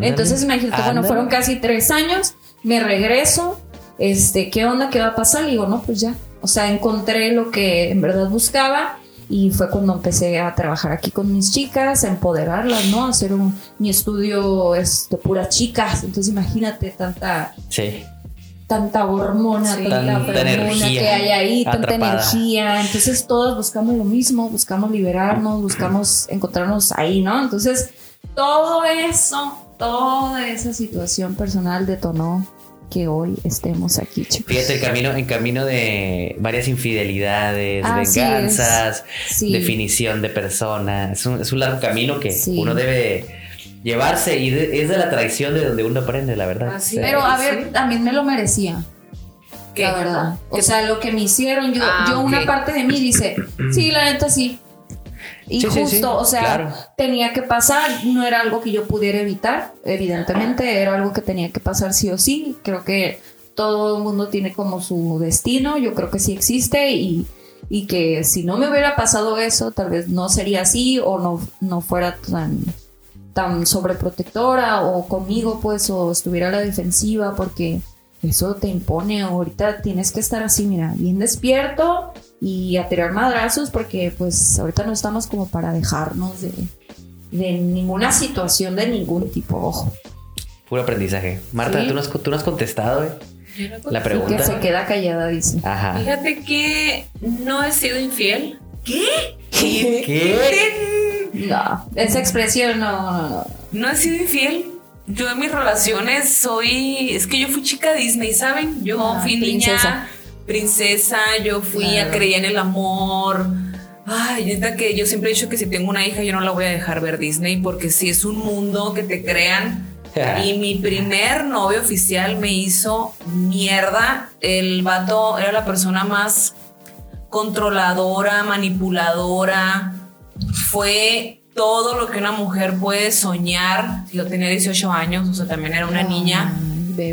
Entonces imagínate, bueno, fueron casi tres años, me regreso, este, ¿qué onda? ¿Qué va a pasar? Y digo, no, pues ya. O sea, encontré lo que en verdad buscaba y fue cuando empecé a trabajar aquí con mis chicas, a empoderarlas, ¿no? A hacer un, mi estudio es de puras chicas. Entonces imagínate tanta Sí. tanta hormona, Sí. tanta, energía que hay ahí, tanta energía. Entonces todos buscamos lo mismo, buscamos liberarnos, buscamos encontrarnos ahí, ¿no? Entonces todo eso, toda esa situación personal detonó que hoy estemos aquí, chicos. Fíjate, el camino, en camino de varias infidelidades, Así venganzas, Sí. definición de persona. Es un, es un largo camino que Sí. uno debe llevarse y de- es de la traición de donde uno aprende, la verdad. Así Sí. Pero a ver, también me lo merecía. ¿Qué? La verdad. O sea, lo que me hicieron, yo, Ah, yo una parte de mí dice, sí, la neta sí. Y Sí, sí, justo, sí, o sea, claro. tenía que pasar, no era algo que yo pudiera evitar, evidentemente, era algo que tenía que pasar sí o sí. Creo que todo el mundo tiene como su destino, yo creo que sí existe y, y que si no me hubiera pasado eso, tal vez no sería así o no, no fuera tan tan sobreprotectora o conmigo pues o estuviera a la defensiva porque eso te impone ahorita tienes que estar así mira bien despierto y a tirar madrazos porque pues ahorita no estamos como para dejarnos de, de ninguna situación de ningún tipo ojo Puro aprendizaje. Marta, Sí. tú, no has, tú no has contestado eh, la y que pregunta. se queda callada dice Ajá. Fíjate que no he sido infiel. ¿Qué? ¿Qué? no esa expresión no, no, no. No he sido infiel. Yo en mis relaciones soy. Es que yo fui chica Disney, ¿saben? Yo Ah, fui princesa. niña, princesa, yo fui Claro. a creer en el amor. Ay, neta que yo siempre he dicho que si tengo una hija, yo no la voy a dejar ver Disney porque si es un mundo que te crean. Y mi primer novio oficial me hizo mierda. El vato era la persona más controladora, manipuladora. Fue todo lo que una mujer puede soñar. Yo tenía 18 años, o sea, también era una niña.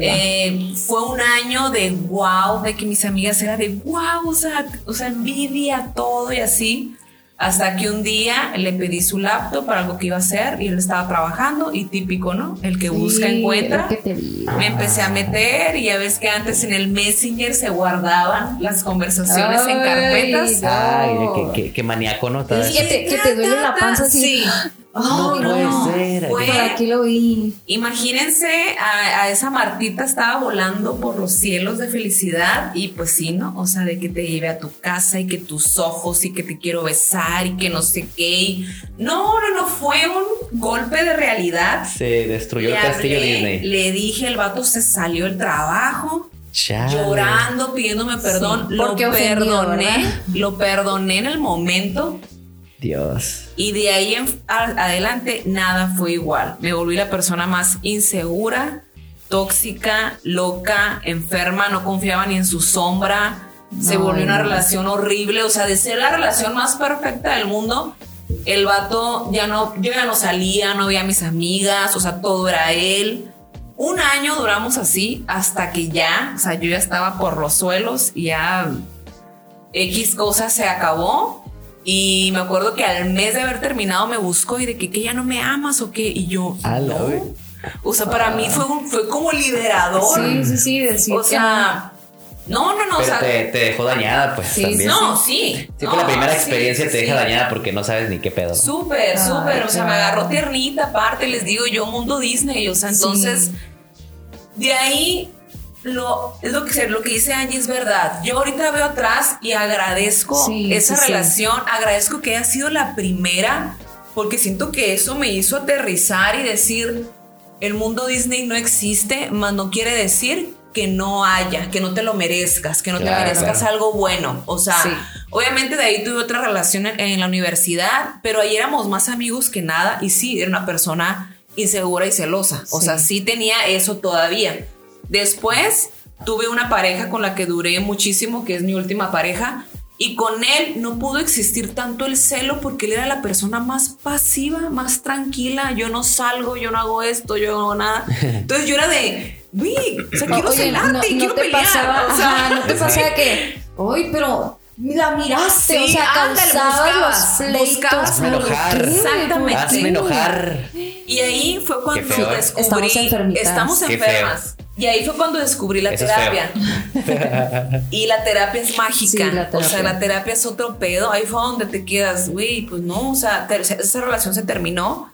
Eh, fue un año de wow, de que mis amigas eran de wow, o sea, o sea, envidia todo y así. Hasta que un día le pedí su laptop para algo que iba a hacer y él estaba trabajando y típico, ¿no? El que busca encuentra. que te. Me empecé a meter y ya ves que antes en el Messenger se guardaban las conversaciones en carpetas. Ay, qué, qué- qué maníaco, ¿no? Que te, que te duele la panza así. Sí. No puede ser. Fue- Por aquí lo vi. Imagínense a, a esa Martita estaba volando por los cielos de felicidad y pues sí, ¿no? O sea, de que te lleve a tu casa y que tus ojos y que te quiero besar y que no sé qué. y- No, no, no, fue un golpe de realidad. Se destruyó el Le castillo hablé, Disney. Le dije, el vato se salió del trabajo. Chale. Llorando, pidiéndome perdón, Sí, lo perdoné, ¿verdad? lo perdoné en el momento, Dios. y de ahí en a- adelante nada fue igual. Me volví la persona más insegura, tóxica, loca, enferma, no confiaba ni en su sombra. Se volvió una no. relación horrible, o sea, de ser la relación más perfecta del mundo, el vato ya no, yo ya no salía, no veía a mis amigas, o sea, todo era él. Un año duramos así hasta que ya, o sea, yo ya estaba por los suelos y ya X cosa se acabó. Y me acuerdo que al mes de haber terminado me buscó y de que, que ya no me amas o qué. Y yo, no. O sea, para mí fue, un- fue como liberador. Sí, sí, sí, decir o que sea, no, no, no. o sea, te, te dejó dañada, pues Sí, también. no, sí. Siempre no, la primera sí, experiencia sí, te deja sí. dañada porque no sabes ni qué pedo. Súper, súper. O sea, me agarró tiernita aparte, les digo yo, mundo Disney. O sea, Sí. entonces, de ahí lo, es lo que, lo que dice Angie es verdad. Yo ahorita veo atrás y agradezco Sí, esa sí, sí. relación, agradezco que haya sido la primera, porque siento que eso me hizo aterrizar y decir, el mundo Disney no existe, mas no quiere decir que no haya, que no te lo merezcas, que no Claro, te merezcas claro. algo bueno. O sea, Sí. obviamente de ahí tuve otra relación en, en la universidad, pero ahí éramos más amigos que nada y sí, era una persona insegura y celosa. O Sí. sea, sí tenía eso todavía. Después tuve una pareja con la que duré muchísimo, que es mi última pareja, y con él no pudo existir tanto el celo porque él era la persona más pasiva, más tranquila. Yo no salgo, yo no hago esto, yo no hago nada. Entonces yo era de, uy, o sea, quiero Oye, celarte, quiero te pelear. pasaba, o sea, ajá, no te pasaba que, uy, pero la miraste, o Sí, sea, ándale, causabas los pleitos. ¿por enojar. Exactamente. ¿Por Hazme enojar. Y ahí fue cuando descubrí. Estamos enfermitas. Estamos Qué enfermas. Y ahí fue cuando descubrí la Eso terapia. y la terapia es mágica. Sí, O sea, la terapia es otro pedo. Ahí fue donde te quedas, güey, pues no, o sea, esa relación se terminó.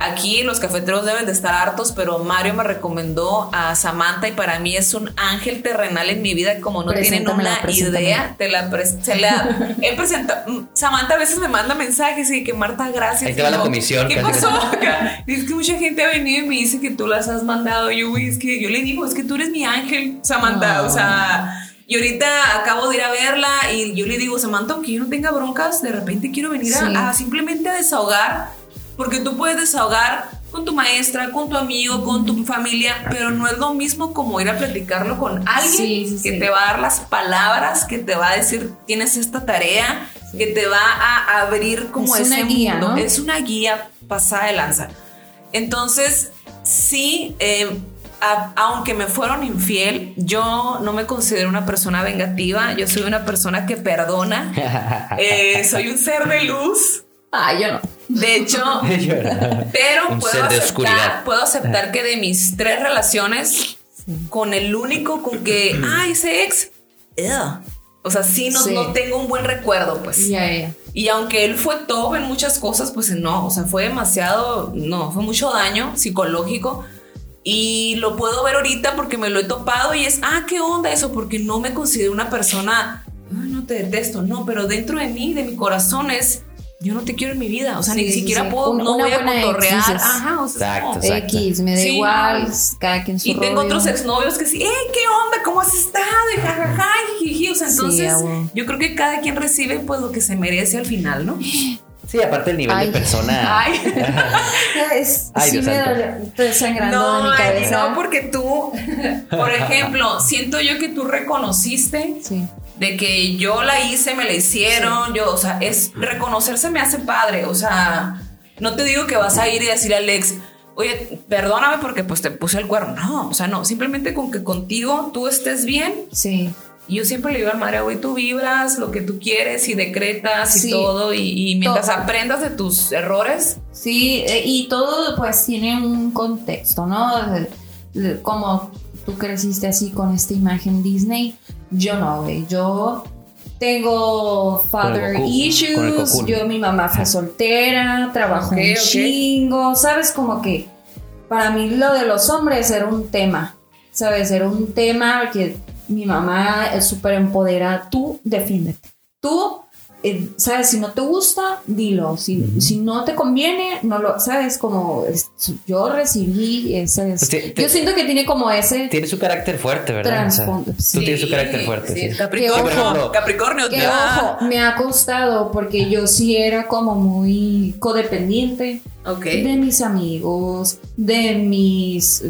Aquí los cafeteros deben de estar hartos, pero Mario me recomendó a Samantha y para mí es un ángel terrenal en mi vida, como no tienen una idea. Te la se la he presentado. Samantha a veces me manda mensajes y que Marta, gracias. Ahí te va la comisión, ¿Qué pasó? acá? Es que mucha gente ha venido y me dice que tú las has mandado. Yo, es que yo le digo, es que tú eres mi ángel, Samantha. O sea, y ahorita acabo de ir a verla y yo le digo, Samantha, aunque yo no tenga broncas, de repente quiero venir a, simplemente a desahogar, porque tú puedes desahogar con tu maestra, con tu amigo, con tu familia, pero no es lo mismo como ir a platicarlo con alguien Sí, sí, que sí. te va a dar las palabras, que te va a decir, tienes esta tarea, que te va a abrir como Es ese una guía, mundo. ¿no? Es una guía pasada de lanza. Entonces, sí, eh, a- aunque me fueron infiel, yo no me considero una persona vengativa, yo soy una persona que perdona, Eh, soy un ser de luz. Ay, yo no. De hecho, pero puedo aceptar, puedo aceptar que de mis tres relaciones, con el único con que, ah, ese ex, o sea, sí no, Sí. no tengo un buen recuerdo, pues. Ya, ya. Y aunque él fue top en muchas cosas, pues no, o sea, fue demasiado, no, fue mucho daño psicológico. Y lo puedo ver ahorita porque me lo he topado y es, ah, ¿qué onda eso? Porque no me considero una persona, "Ah, no te detesto, no, pero dentro de mí, de mi corazón es, yo no te quiero en mi vida, o sea, Sí, ni sí, siquiera sí. puedo, no voy a ex, cotorrear. Ajá, o sea, Exacto, no. exacto. X, me da Sí, igual, cada quien su Y tengo rollo. otros exnovios que sí, ¡eh, qué onda! ¿Cómo has estado? Y jajaja, y jiji. O sea, Sí, entonces yo creo que cada quien recibe pues lo que se merece al final, ¿no? Sí, aparte el nivel Ay. de persona. Ay. Es, Ay, sí Dios me estoy sangrando No, mi cabeza. no, porque tú, por ejemplo, siento yo que tú reconociste Sí. De que yo la hice, me la hicieron, yo, o sea, es reconocerse me hace padre, o sea, no te digo que vas a ir y decirle a Alex, oye, perdóname porque pues te puse el cuerno, no, o sea, no, simplemente con que contigo tú estés bien. Sí. Y yo siempre le digo al madre, güey, tú vibras lo que tú quieres y decretas y Sí. todo, y, y mientras Todo. aprendas de tus errores, Sí, eh, y todo pues tiene un contexto, ¿no? Como tú creciste así con esta imagen Disney, yo no, güey. Yo tengo father Goku, con el issues, yo mi mamá fue soltera, trabajó Ok, un chingo, ¿sabes? Como que para mí lo de los hombres era un tema, ¿sabes? Era un tema que mi mamá es súper empoderada, tú defiéndete, tú eh, sabes, si no te gusta, dilo. Si, si no te conviene, no lo, sabes, como es- yo recibí ese. Pues te- te- yo siento que tiene como ese. Tiene su carácter fuerte, ¿verdad? O sea, Trasfondo, tú sí. tienes su carácter fuerte. Sí, sí. Capricornio. Que ojo, Capricornio. Que ojo, me ha costado porque yo sí era como muy codependiente Ok. de mis amigos, de mis.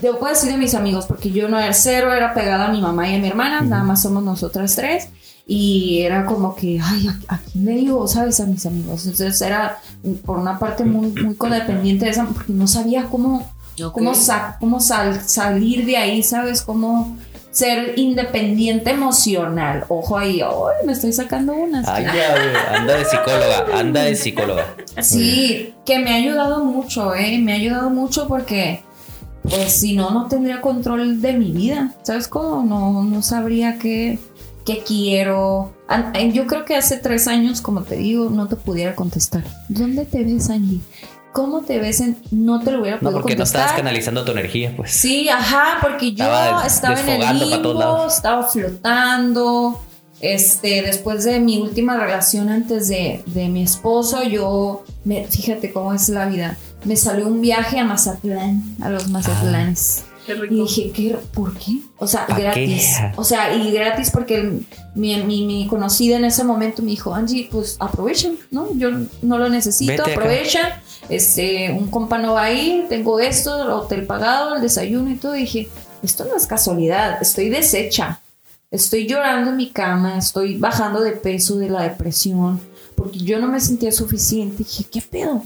Yo puedo decir de mis amigos porque yo no era cero, era pegada a mi mamá y a mi hermana, nada más somos nosotras tres. Y era como que, ay, ¿a, a quién le digo, sabes? A mis amigos. Entonces era por una parte muy, muy codependiente de esa, porque no sabía cómo, cómo, sa- cómo sal- salir de ahí, ¿sabes? Cómo ser independiente emocional. Ojo ahí, ay, me estoy sacando unas. Ay, ya, anda de psicóloga, anda de psicóloga. Sí, que me ha ayudado mucho, ¿eh? Me ha ayudado mucho porque, pues, si no, no tendría control de mi vida. ¿Sabes cómo? No, no sabría qué, qué quiero. Eh, Yo creo que hace tres años, como te digo, no te pudiera contestar. ¿Dónde te ves, Angie? ¿cómo te ves? En, no te lo hubiera No, podido porque no estabas canalizando tu energía, pues. Sí, ajá, porque yo Estaba estaba, en el limbo, estaba flotando. Este, después de mi última relación antes de, de mi esposo, yo, me, fíjate cómo es la vida. Me salió un viaje a Mazatlán, a los Mazatlanes. Qué Y dije, ¿qué? ¿por qué? O sea, gratis. O sea, y gratis porque mi, mi, mi conocida en ese momento me dijo, Angie, pues aprovechen, ¿no? Yo no lo necesito, Vete acá. aprovecha. Este, un compa no va a ir, tengo esto, el hotel pagado, el desayuno y todo. Y dije, esto no es casualidad, estoy deshecha. Estoy llorando en mi cama, estoy bajando de peso de la depresión, porque yo no me sentía suficiente. dije, ¿qué pedo?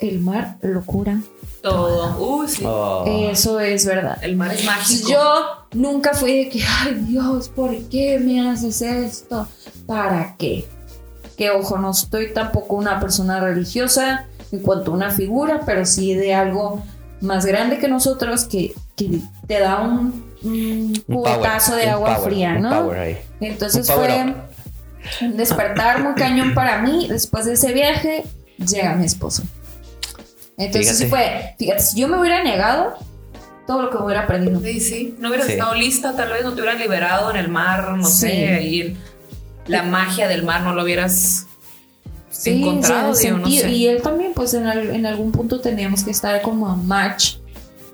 El mar lo cura. Todo. Uy, sí. Oh. Eso es verdad. El mar es mágico. Yo nunca fui de que, ay Dios, ¿por qué me haces esto? ¿Para qué? Que ojo, no estoy tampoco una persona religiosa en cuanto a una figura, pero sí de algo más grande que nosotros que, que te da un, un Un power, cubotazo de un agua power, fría, un ¿no? power ahí. Entonces Un power fue un despertar muy cañón para mí. Después de ese viaje, llega mi esposo. Entonces sí fue, fíjate, si yo me hubiera negado, todo lo que me hubiera perdido. Sí, sí. No hubieras Sí. estado lista, tal vez no te hubieran liberado en el mar, no Sí. sé, y el- la magia del mar no lo hubieras Sí, encontrado, sí, digo, no sentido. sé. Y él también, pues en, al- en algún punto teníamos que estar como a match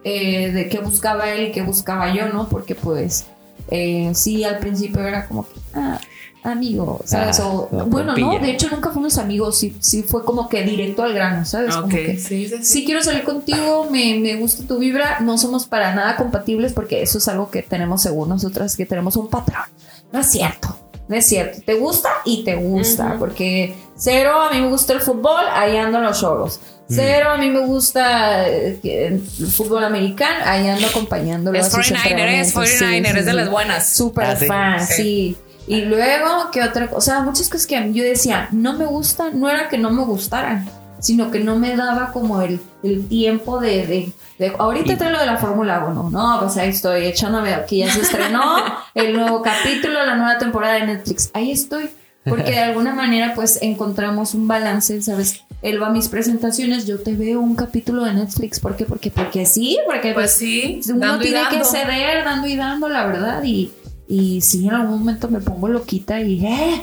eh, de qué buscaba él y qué buscaba yo, ¿no? Porque pues eh, sí, al principio era como que, ah, amigo, ¿sabes? Ah, o, bueno, no, de hecho nunca fuimos amigos, sí, sí fue como que directo al grano, ¿sabes? Como Ok, que, sí, sí, sí. sí quiero salir contigo, me, me gusta tu vibra, no somos para nada compatibles porque eso es algo que tenemos según nosotras, que tenemos un patrón. No es cierto, no es cierto. Te gusta y te gusta, porque cero, a mí me gusta el fútbol, ahí ando en los choros. Cero, a mí me gusta eh, el fútbol americano, ahí ando acompañándolo. Es a sus 49er, es entrenamientos. 49er, Sí, es de las buenas. Súper Ah, sí. fan, Sí. Y luego, ¿qué otra cosa? O sea, muchas cosas que yo decía, no me gusta, no era que no me gustaran, sino que no me daba como el, el tiempo de, de, de- ahorita trae lo de la Fórmula 1, no, pues ahí estoy echándome, que ya se estrenó el nuevo capítulo, la nueva temporada de Netflix, ahí estoy, porque de alguna manera pues encontramos un balance, ¿sabes? Él va a mis presentaciones, yo te veo un capítulo de Netflix, ¿por qué? Porque, porque sí, porque Pues pues sí, uno dando tiene que dando. ceder dando y dando, la verdad. Y, y sí, en algún momento me pongo loquita y, ¿eh?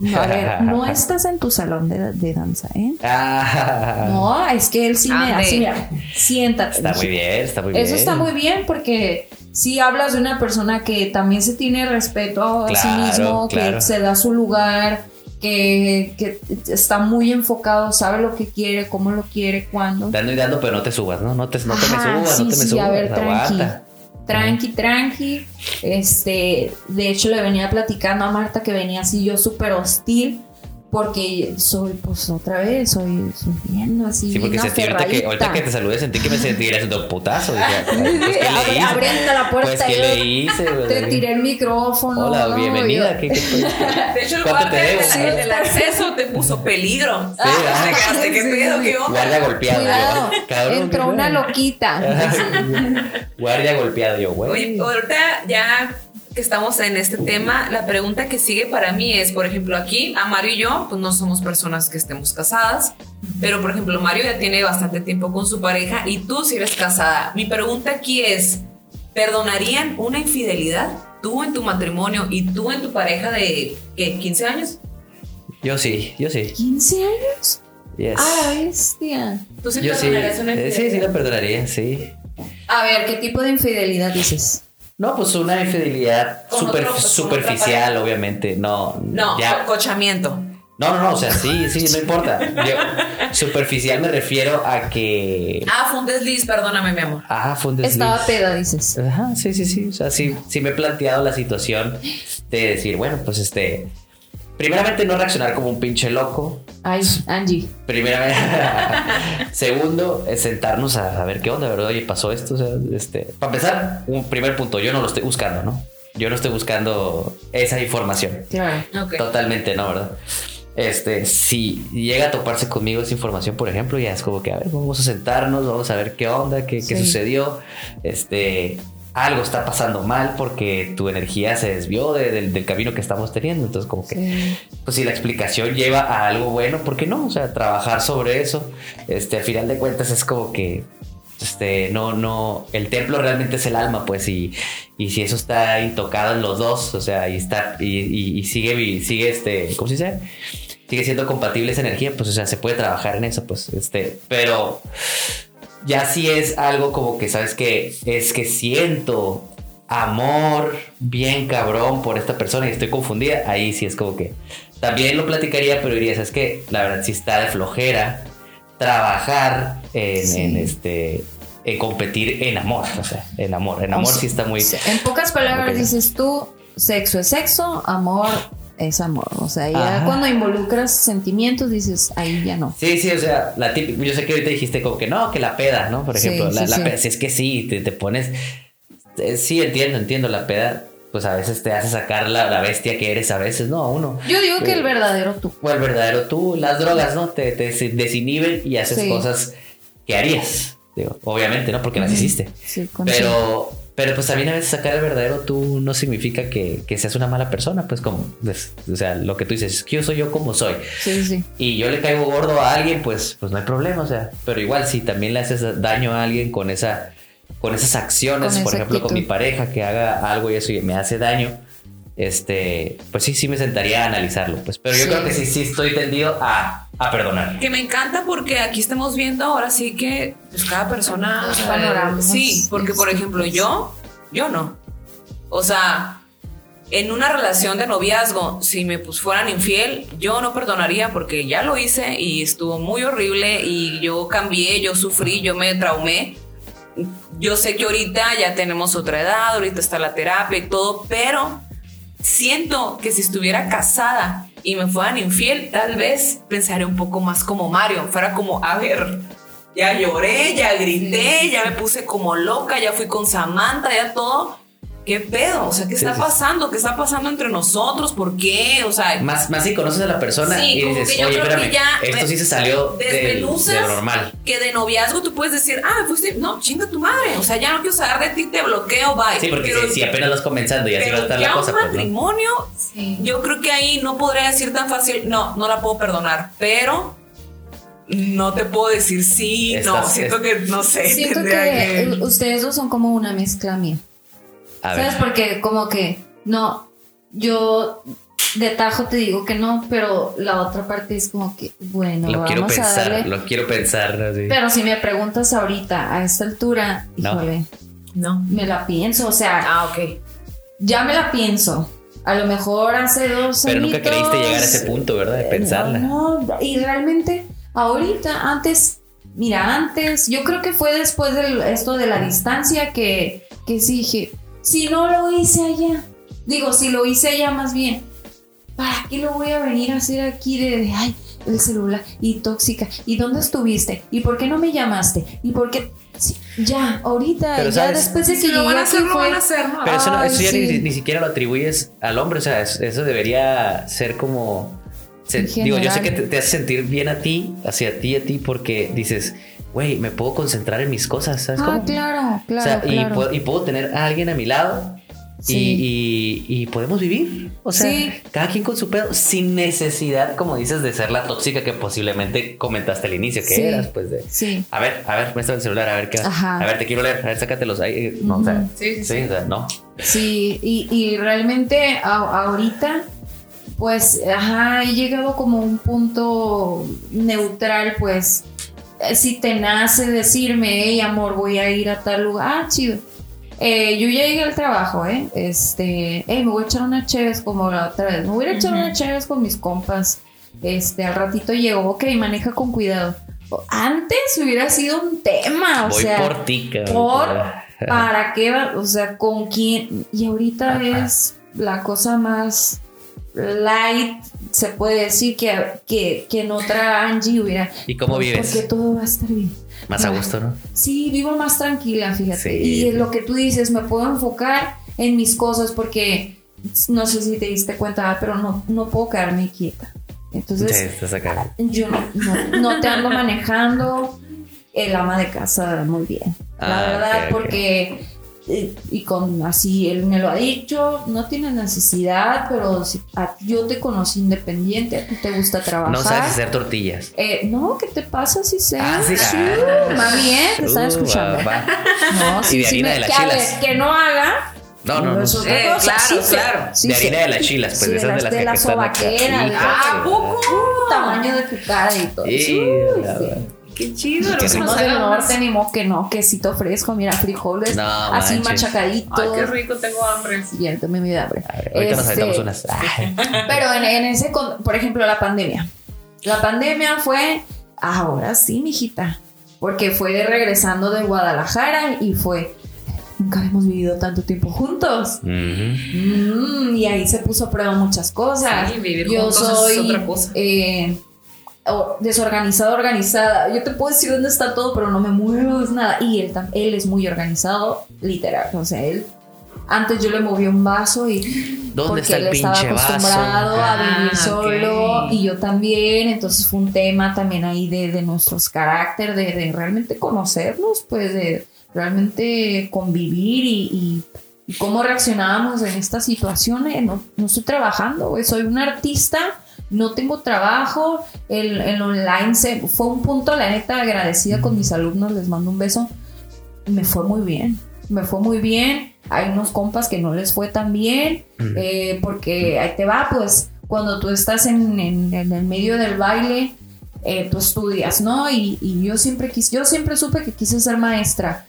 No, a ver, no estás en tu salón de, de danza, ¿eh? Ah, No, es que él sí me así, mira, siéntate. Está muy bien, está muy bien. Eso está muy bien porque si hablas de una persona que también se tiene respeto a sí mismo, claro. que se da su lugar, que, que está muy enfocado, sabe lo que quiere, cómo lo quiere, cuándo. Dando y dando, pero no te subas, ¿no? No te, no te me subas, sí, no te me sí, subas. a ver, tranqui. aguanta. Tranqui, tranqui. Este, de hecho, le venía platicando a Marta que venía así yo súper hostil. Porque soy, pues otra vez, soy, soy bien así. Sí, porque sentí ahorita que, ahorita que te saludé, sentí que me sentiría haciendo un putazo. Dije, pues, ¿qué abriendo la puerta Pues, ¿qué le hice? Te tiré el micrófono. Hola, ¿no? bienvenida. ¿Qué, qué, qué? De hecho, el ¿Cuánto guardia te debo? del, el del acceso te puso peligro. Sí, ah. Te quedaste, ¿Qué Sí, pedo? sí. ¿Qué onda? Guardia golpeado. Cuidado, yo, cabrón, entró ¿qué una loquita. Guardia golpeado, yo, güey. Oye, ahorita ya que estamos en este tema, la pregunta que sigue para mí es, por ejemplo, aquí a Mario y yo, pues no somos personas que estemos casadas, pero por ejemplo, Mario ya tiene bastante tiempo con su pareja y tú si eres casada. Mi pregunta aquí es, ¿perdonarían una infidelidad? Tú en tu matrimonio y tú en tu pareja de ¿qué, 15 años? Yo sí, yo sí. ¿15 años? Yes. Ah, la bestia. ¿Tú sí yo sí. perdonarías una Eh, infidelidad? Sí, sí, la perdonaría, sí. A ver, ¿qué tipo de infidelidad dices? No, pues una infidelidad super- otro, superficial, obviamente. No, No, ya. co- cochamiento. No, no, no, o sea, sí, sí, no importa. Yo, superficial me refiero a que. Ah, fue un desliz, perdóname, mi amor. Ah, fue un desliz. Estaba peda, dices. Ajá, sí, sí, sí. O sea, sí, sí me he planteado la situación de decir, bueno, pues este. Primeramente, no reaccionar como un pinche loco. Ay, Angie. Primeramente. Segundo, es sentarnos a, a ver qué onda, ¿verdad? Oye, pasó esto. O sea, este. Para empezar, un primer punto, yo no lo estoy buscando, ¿no? Yo no estoy buscando esa información. Totalmente, ¿no? ¿Verdad? Este, si llega a toparse conmigo esa información, por ejemplo, ya es como que, a ver, vamos a sentarnos, vamos a ver qué onda, qué, qué sucedió. Este, algo está pasando mal porque tu energía se desvió del camino que estamos teniendo. Entonces, como que, pues si la explicación lleva a algo bueno, ¿por qué no? O sea, trabajar sobre eso. Este, al final de cuentas es como que, este, no, no, el templo realmente es el alma, pues, y, y si eso está intocado en los dos, o sea, y está, y, sigue, sigue, este, ¿cómo se dice? Sigue siendo compatible esa energía, pues, o sea, se puede trabajar en eso, pues, este, pero ya si es algo como que, ¿sabes que Es que siento amor bien cabrón por esta persona y estoy confundida, ahí sí es como que también lo platicaría, pero diría, ¿sabes que La verdad sí está de flojera trabajar en, este en competir en amor, o sea, en amor, en amor sí está muy... En pocas palabras dices tú, sexo es sexo, amor es amor. O sea, ya cuando involucras sentimientos dices, ahí ya no. Sí, sí, o sea, la típica, yo sé que ahorita dijiste como que no, que la peda, ¿no? Por ejemplo, la, peda, si es que sí, te, pones, eh, sí, entiendo, entiendo, la peda, pues a veces te hace sacar la, bestia que eres, a veces, ¿no? Uno. Yo digo que el verdadero tú. O el verdadero tú, las drogas, ¿no? Te, te desinhiben y haces cosas que harías. Digo, obviamente, ¿no? Porque las hiciste. Sí, Pero pero pues también a veces sacar el verdadero tú no significa que, seas una mala persona, pues como, pues, o sea, lo que tú dices, es que yo soy yo como soy. Sí, sí. Y yo le caigo gordo a alguien, pues, pues no hay problema, o sea, pero igual si también le haces daño a alguien con esa, con esas acciones, por ejemplo, con mi pareja que haga algo y eso me hace daño, este, pues sí, sí me sentaría a analizarlo, pues, pero yo creo que sí, sí estoy tendido a, a, perdonar. Que me encanta porque aquí estamos viendo ahora sí que pues, cada persona... sí, porque por ejemplo yo, yo no. O sea, en una relación de noviazgo, si me pues, fueran infiel, yo no perdonaría porque ya lo hice y estuvo muy horrible y yo cambié, yo sufrí, yo me traumé. Yo sé que ahorita ya tenemos otra edad, ahorita está la terapia y todo, pero siento que si estuviera casada y me fueran infiel, tal vez pensaría un poco más como Mario, fuera como, a ver, ya lloré, ya grité, ya me puse como loca, ya fui con Samantha, ya todo, ¿Qué pedo? O sea, ¿qué está pasando? ¿Qué está pasando entre nosotros? ¿Por qué? O sea, más, más si conoces a la persona y dices, oye, espérame, esto sí se salió de, lo normal. Que de noviazgo tú puedes decir, ah, fuiste, no, chinga tu madre. O sea, ya no quiero saber de ti, te bloqueo, bye. Sí, porque si, apenas vas comenzando y así va a estar la cosa. Un pues, matrimonio, yo creo que ahí no podría decir tan fácil, no, no la puedo perdonar, pero no te puedo decir sí, no, siento que, no sé. Siento que, ustedes dos son como una mezcla mía. ¿Sabes? Porque como que, no, yo de tajo te digo que no, pero la otra parte es como que, bueno, lo quiero pensar, Lo quiero pensar. Pero si me preguntas ahorita, a esta altura, híjole, no. Me la pienso, o sea. Ah, ok. Ya me la pienso. A lo mejor hace dos Pero nunca creíste llegar a ese punto, ¿verdad? De pensarla. no, y realmente, ahorita, antes, mira, antes, yo creo que fue después de esto de la distancia que, que sí dije, si no lo hice allá, digo, si lo hice allá más bien, ¿para qué lo voy a venir a hacer aquí de, ay, el celular y tóxica? ¿Y dónde estuviste? ¿Y por qué no me llamaste? ¿Y por qué? ya, ahorita, ya después de que lo van a hacer, lo van a hacer, Pero eso, ya ni, siquiera lo atribuyes al hombre, o sea, eso, debería ser como... digo, yo sé que te, te, hace sentir bien a ti, hacia ti, a ti, porque dices, güey, me puedo concentrar en mis cosas, ¿sabes ah, claro, claro. O sea, Y, puedo, tener a alguien a mi lado y, podemos vivir. O sea, cada quien con su pedo, sin necesidad, como dices, de ser la tóxica que posiblemente comentaste al inicio que eras, pues de. Sí. A ver, a ver, muestra el celular, a ver qué. A ver, te quiero leer, a ver, sácatelos ahí. Eh, no, o sea, sí, sí, o sea, no. Sí, y, realmente ahorita pues, ajá, he llegado como un punto neutral, pues, si te nace decirme, hey amor, voy a ir a tal lugar, ah, chido. Eh, yo ya llegué al trabajo, ¿eh? Este, hey, me voy a echar una chévez como la otra vez, me voy a echar una chévez con mis compas. Este, al ratito llego, ok, maneja con cuidado. Antes hubiera sido un tema, o voy sea, por ti, Por, ¿para qué va? O sea, con quién. Y ahorita es la cosa más light, se puede decir que, que, que en otra Angie hubiera. ¿Y cómo pues, vives? Porque todo va a estar bien. Más a gusto, ¿no? Sí, vivo más tranquila, fíjate. Y lo que tú dices, me puedo enfocar en mis cosas porque no sé si te diste cuenta, pero no, no puedo quedarme quieta. Entonces, yo no, te ando manejando el ama de casa muy bien. la ah, verdad, porque eh, y con así, él me lo ha dicho, no tienes necesidad, pero si a- yo te conocí independiente, a ti te gusta trabajar. No sabes hacer tortillas. Eh, no, ¿qué te pasa si sé? Ah, sí. Sí, Ah. mami, ¿eh? te están Uh, escuchando. va. No, Y de harina me- de las que, a ver, que no haga. No, no, no. es otra Eh, cosa. claro, sé, claro. sí de harina de las chilas, pues Sí, de de esas de las- de que la están acá. sobaquera, de- Ah, ¿a poco? tamaño de tu cara y todo. Sí, Qué chido. No rico. nos Somos del norte, ni modo que no, quesito fresco, mira, frijoles, No, así machacaditos. Ay, qué rico, tengo hambre. Y ya también me da hambre. A ver, ahorita nos Este, aventamos unas. Pero en, en ese, por ejemplo, la pandemia. La pandemia fue, ahora sí, mijita, porque fue regresando de Guadalajara y fue, nunca hemos vivido tanto tiempo juntos. Ujú. Mm, y ahí se puso a prueba muchas cosas. Sí, vivir Yo juntos es soy otra cosa. eh, o- desorganizada, organizada. Yo te puedo decir dónde está todo, pero no me muevo, es nada. Y él, tam- él es muy organizado, literal. O sea, él. Antes yo le moví un vaso y ¿Dónde porque está el él estaba pinche vaso? acostumbrado a vivir Ah, solo ok. y yo también, entonces fue un tema también ahí de, de nuestros carácter, de, de realmente conocernos, pues de realmente convivir y, y- y cómo reaccionábamos en esta situación. Eh, No, no estoy trabajando, soy un artista, no tengo trabajo, el, el online se, fue un punto, la neta, agradecida con mis alumnos, les mando un beso, me fue muy bien, me fue muy bien. Hay unos compas que no les fue tan bien, eh, porque ahí te va, pues cuando tú estás en, en- en el medio del baile, eh, tú estudias, ¿no? Y, y yo siempre quis, yo siempre supe que quise ser maestra,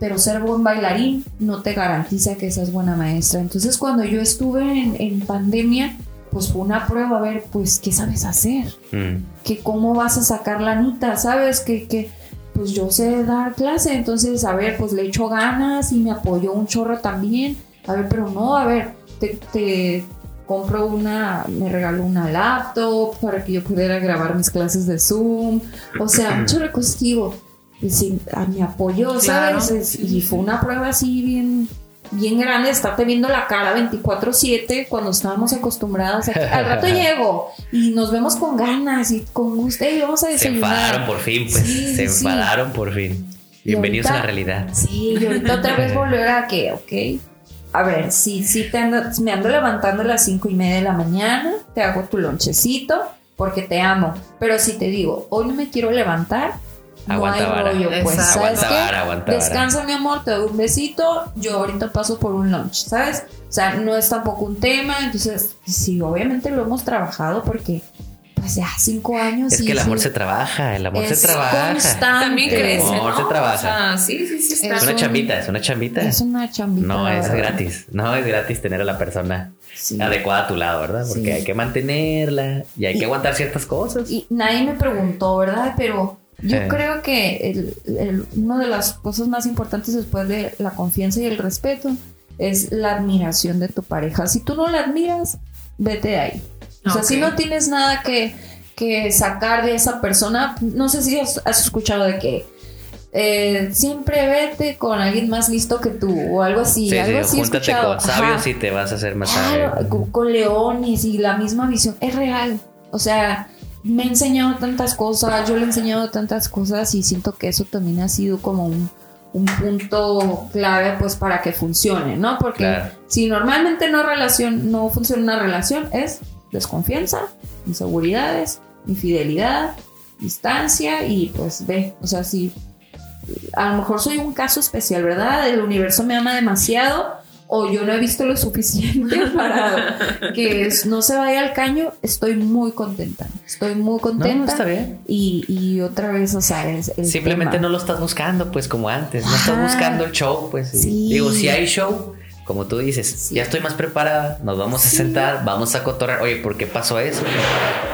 pero ser buen bailarín no te garantiza que seas buena maestra. Entonces cuando yo estuve en, en pandemia, pues fue una prueba a ver, pues, ¿qué sabes hacer? Mm. que cómo vas a sacar la nita, ¿sabes? Que, que pues yo sé dar clase, entonces, a ver, pues le echo ganas y me apoyó un chorro también. A ver, pero no, a ver, te, te compro una, me regaló una laptop para que yo pudiera grabar mis clases de Zoom. O sea, de cosas que digo, y sí, a mi apoyo, Claro. ¿sabes? Es- y fue una prueba así bien bien grande, estarte viendo la cara 24/7 cuando estábamos acostumbrados a que al rato llego y nos vemos con ganas y con gusto y vamos a Se desayunar. enfadaron por fin, pues. Sí, se sí. enfadaron por fin. Bienvenidos a la realidad. Sí, y ahorita otra vez volver a que, ok. A ver, sí, sí, te ando- me ando levantando a las cinco y media de la mañana, te hago tu lonchecito porque te amo. Pero si te digo, hoy no me quiero levantar, no Aguanta hay vara. rollo, pues, Exacto. ¿sabes Aguanta qué? vara, aguanta vara. Descansa, mi amor, te doy un besito, yo ahorita paso por un lunch, ¿sabes? O sea, no es tampoco un tema, entonces, sí, obviamente lo hemos trabajado porque, pues ya cinco años. Es y que el amor sí, se trabaja, el amor es se trabaja. constante. También crece, No, ¿no? se trabaja. O sea, sí, sí, sí. Está Es una un- chambita, es una chambita. Es una chambita. No es verdad. gratis, no es gratis tener a la persona Sí. adecuada a tu lado, ¿verdad? Porque Sí. hay que mantenerla y hay Y- que aguantar ciertas cosas. Y nadie me preguntó, ¿verdad? Pero yo Eh. creo que el- el- una de las cosas más importantes después de la confianza y el respeto es la admiración de tu pareja. Si tú no la admiras, vete de ahí. O sea, si no tienes nada que, que sacar de esa persona, no sé si has, has escuchado de que eh, siempre vete con alguien más listo que tú o algo así. Sí, algo sí, así júntate escuchado. con sabios Ajá. y te vas a hacer más Claro, sabio. con, con leones y la misma visión. Es real. O sea, me ha enseñado tantas cosas, yo le he enseñado tantas cosas y siento que eso también ha sido como un, un punto clave pues para que funcione, ¿no? Porque Claro. si normalmente no, relación, no funciona una relación es desconfianza, inseguridades, infidelidad, distancia y pues ve, o sea, si a lo mejor soy un caso especial, ¿verdad? El universo me ama demasiado o yo no he visto lo suficiente para que no se vaya al caño, estoy muy contenta. Estoy muy contenta. No, está bien. Y, y otra vez, o sea, es el Simplemente tema. no lo estás buscando, pues como antes. No estás buscando el show, pues. Sí. Digo, si hay show, como tú dices, Sí. ya estoy más preparada, nos vamos a sentar, vamos a cotorrear. Oye, ¿por qué pasó eso?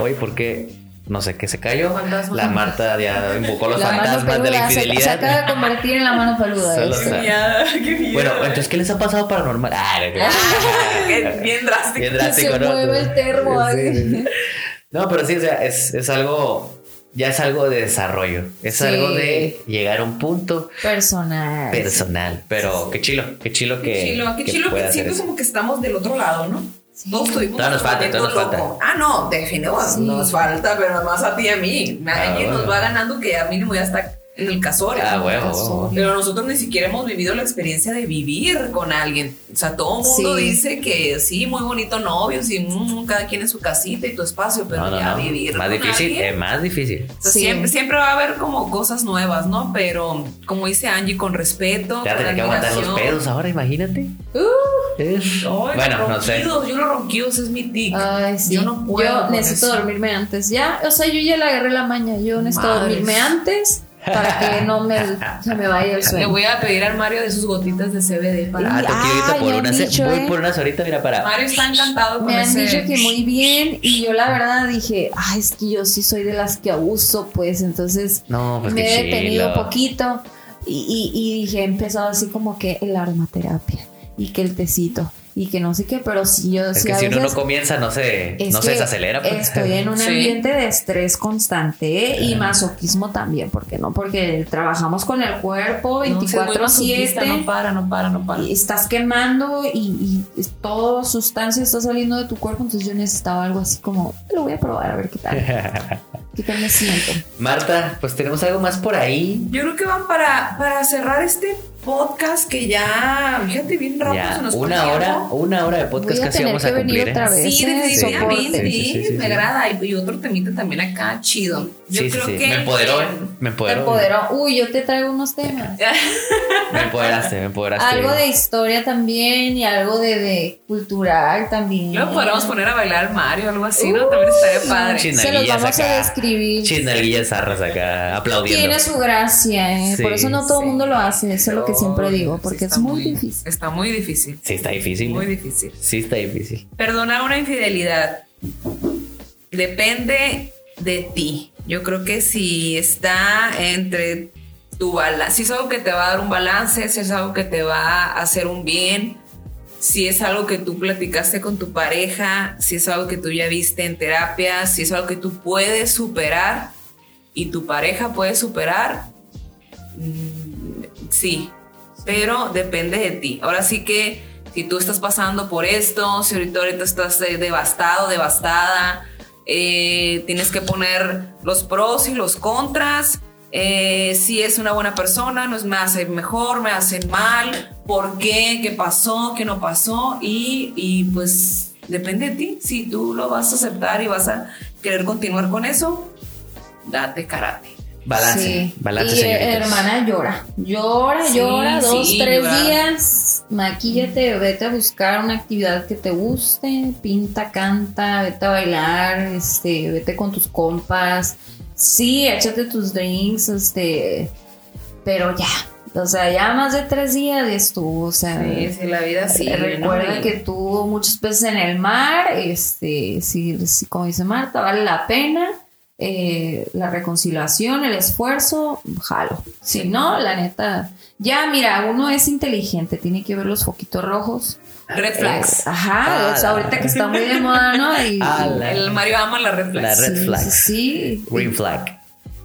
Oye, ¿por qué? No sé qué se cayó. La Marta ya invocó los La fantasmas de la peluda se- Se, infidelidad. acaba de convertir en la mano peluda. Solo esto. sa- Ya, qué bien. Bueno, entonces, ¿qué les ha pasado paranormal? Ah, no, Qué bien drástico. Bien drástico, Se ¿no? mueve el termo. Sí. No, pero sí, o sea, es, es algo, ya es algo de desarrollo. Es Sí. algo de llegar a un punto Personal. personal. Pero qué chilo, qué chilo que. Qué chilo, qué que chilo que siento eso. como que estamos del otro lado, ¿no? Sí. Todos tuvimos Todavía nos falta, nos loco. Ah, no, definitivamente Sí. nos falta, pero más a ti y a mí. Ah, Alguien nos va ganando que a mí no me voy hasta en el casorio. Ah. Pero nosotros ni siquiera hemos vivido la experiencia de vivir con alguien. O sea, todo el mundo Sí. dice que sí, muy bonito novios y mm, cada quien en su casita y tu espacio, pero No, no, ya no. vivir. Más con difícil, alguien, eh, más difícil. o sea, Sí. siempre, siempre va a haber como cosas nuevas, ¿no? Pero como dice Angie, con respeto. Ya con tener que aguantar los pedos ahora, imagínate. Es- Ay, bueno, no sé. Yo los ronquidos es mi tic. Ay, sí. Yo no puedo. Yo necesito eso. dormirme antes. Ya, o sea, yo ya le agarré la maña. Yo necesito dormirme antes para que no me, se me vaya el Le sueño. voy a pedir al Mario de sus gotitas de CBD para. Ah, te quiero ahorita Ay, por dicho, voy eh. por unas ahorita, mira, para. Mario está encantado con Me han ese. dicho que muy bien y yo la verdad dije, ay, es que yo sí soy de las que abuso, pues entonces No, pues me he detenido chilo. un poquito y, y- y dije, he empezado así como que el aromaterapia y que el tecito y que no sé qué, pero si yo Es sí que a si uno no comienza, no se, no se desacelera. pues. Estoy en un Sí. ambiente de estrés constante ¿eh? y masoquismo también, porque no, porque trabajamos con el cuerpo No, sí, es muy masoquista, 24/7 No para, no para, no para. y estás quemando y, y toda sustancia está saliendo de tu cuerpo, entonces yo necesitaba algo así como, lo voy a probar a ver qué tal, qué tal me siento. Marta, pues tenemos algo más por ahí. Yo creo que van para, para cerrar este podcast que ya, fíjate, bien rápido Ya, se nos una hora, una hora de Voy podcast a casi vamos a cumplir. ¿eh? otra vez. Sí, ese definitivamente. Sí, sí, sí, sí, me sí. agrada. Y, y otro temita también acá, chido. Yo Sí, sí, creo sí. que. Me empoderó, me empoderó. empoderó. Uy, yo te traigo unos temas. Me empoderaste, me empoderaste. Algo de historia también y algo de, de cultural también. Luego podríamos poner a bailar Mario o algo así, ¿no? También estaría padre. Se los vamos acá. a describir. Chinalguillas zarras acá, aplaudiendo. Tiene su gracia, ¿eh? Sí, por eso no todo el sí. mundo lo hace, eso es lo que siempre digo, porque Sí, es muy difícil. Está muy difícil. Sí, está difícil. Muy ¿eh? difícil. Sí, está difícil. Perdonar una infidelidad depende de ti. Yo creo que si está entre tu balance, si es algo que te va a dar un balance, si es algo que te va a hacer un bien, si es algo que tú platicaste con tu pareja, si es algo que tú ya viste en terapia, si es algo que tú puedes superar y tu pareja puede superar, mm, sí, pero depende de ti. Ahora sí que si tú estás pasando por esto, si ahorita, ahorita estás eh, devastado, devastada, eh, tienes que poner los pros y los contras. eh, si es una buena persona, nos me hace mejor, me hacen mal, por qué, qué pasó, qué no pasó, y, y pues depende de ti. Si tú lo vas a aceptar y vas a querer continuar con eso, date karate. Balance, Sí. balance, y eh, señoritas. hermana llora, llora, Sí, llora, dos, sí, tres llora. días, maquíllate, vete a buscar una actividad que te guste, pinta, canta, vete a bailar, este, vete con tus compas, sí, échate tus drinks, este, pero ya, o sea, ya más de tres días estuvo, o sea, Sí, sí, la vida sí. Recuerda ¿no? que tuvo muchos peces en el mar, este, si, si- como dice Marta, vale la pena eh, la reconciliación, el esfuerzo, jalo. Si no, la neta, ya mira, uno es inteligente, tiene que ver los foquitos rojos. Red flags. Eh, ajá, Ah, o sea, la- ahorita que está muy de moda, ¿no? Y, Ah, la- El Mario ama la red La flags. red sí, flags. sí, sí. Green flag.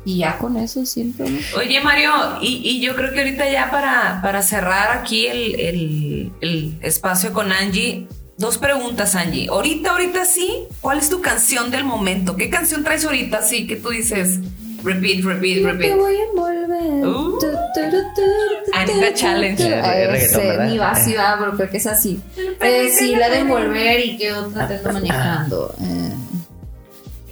Y ya con eso siempre, ¿no? Oye, Mario, y, y yo creo que ahorita ya para, para cerrar aquí el, el- el espacio con Angie, dos preguntas, Angie. Ahorita, ahorita sí, ¿cuál es tu canción del momento? ¿Qué canción traes ahorita sí que tú dices repeat, repeat, Yo te repeat? voy a envolver. Uh. Tu, tu, tu, tu, tu, Anita Challenge. Eh. Ni va, sí va, pero creo que es así. Eh, sí, la de envolver y que otra te ando manejando. Eh,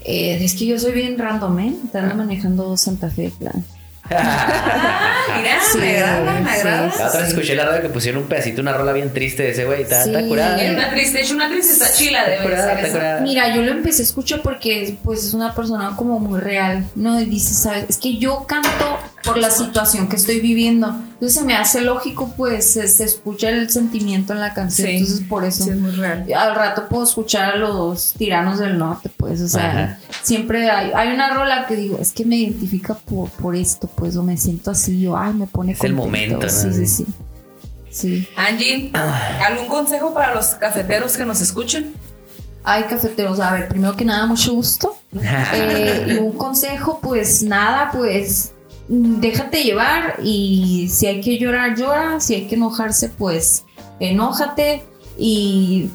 eh, es que yo soy bien random, ¿eh? Te ando manejando Santa Fe, plan. Ah, mira, Sí, me agrada, me sí, agrada. La otra vez Sí. escuché la radio que pusieron un pedacito, una rola bien triste de ese güey. Está, está Sí. curada. Es una triste, es una triste, está chila, esa. curada. Mira, yo lo empecé a escuchar porque pues es una persona como muy real, ¿no? Y dice, ¿sabes? Es que yo canto por la situación que estoy viviendo. Entonces se me hace lógico, pues se, se escucha el sentimiento en la canción. Sí. Entonces por eso. Sí, es muy real. Al rato puedo escuchar a los tiranos del norte, pues, o sea, Ajá. siempre hay, hay una rola que digo, es que me identifica por, por esto, pues, o me siento así, o ay, me pone Es el contento". momento, ¿no? Sí, sí, sí. Sí. Angie, ¿algún consejo para los cafeteros que nos escuchen? Ay, cafeteros, a ver, primero que nada, mucho gusto. Eh, y un consejo, pues nada, pues déjate llevar y si hay que llorar, llora, si hay que enojarse, pues enójate y,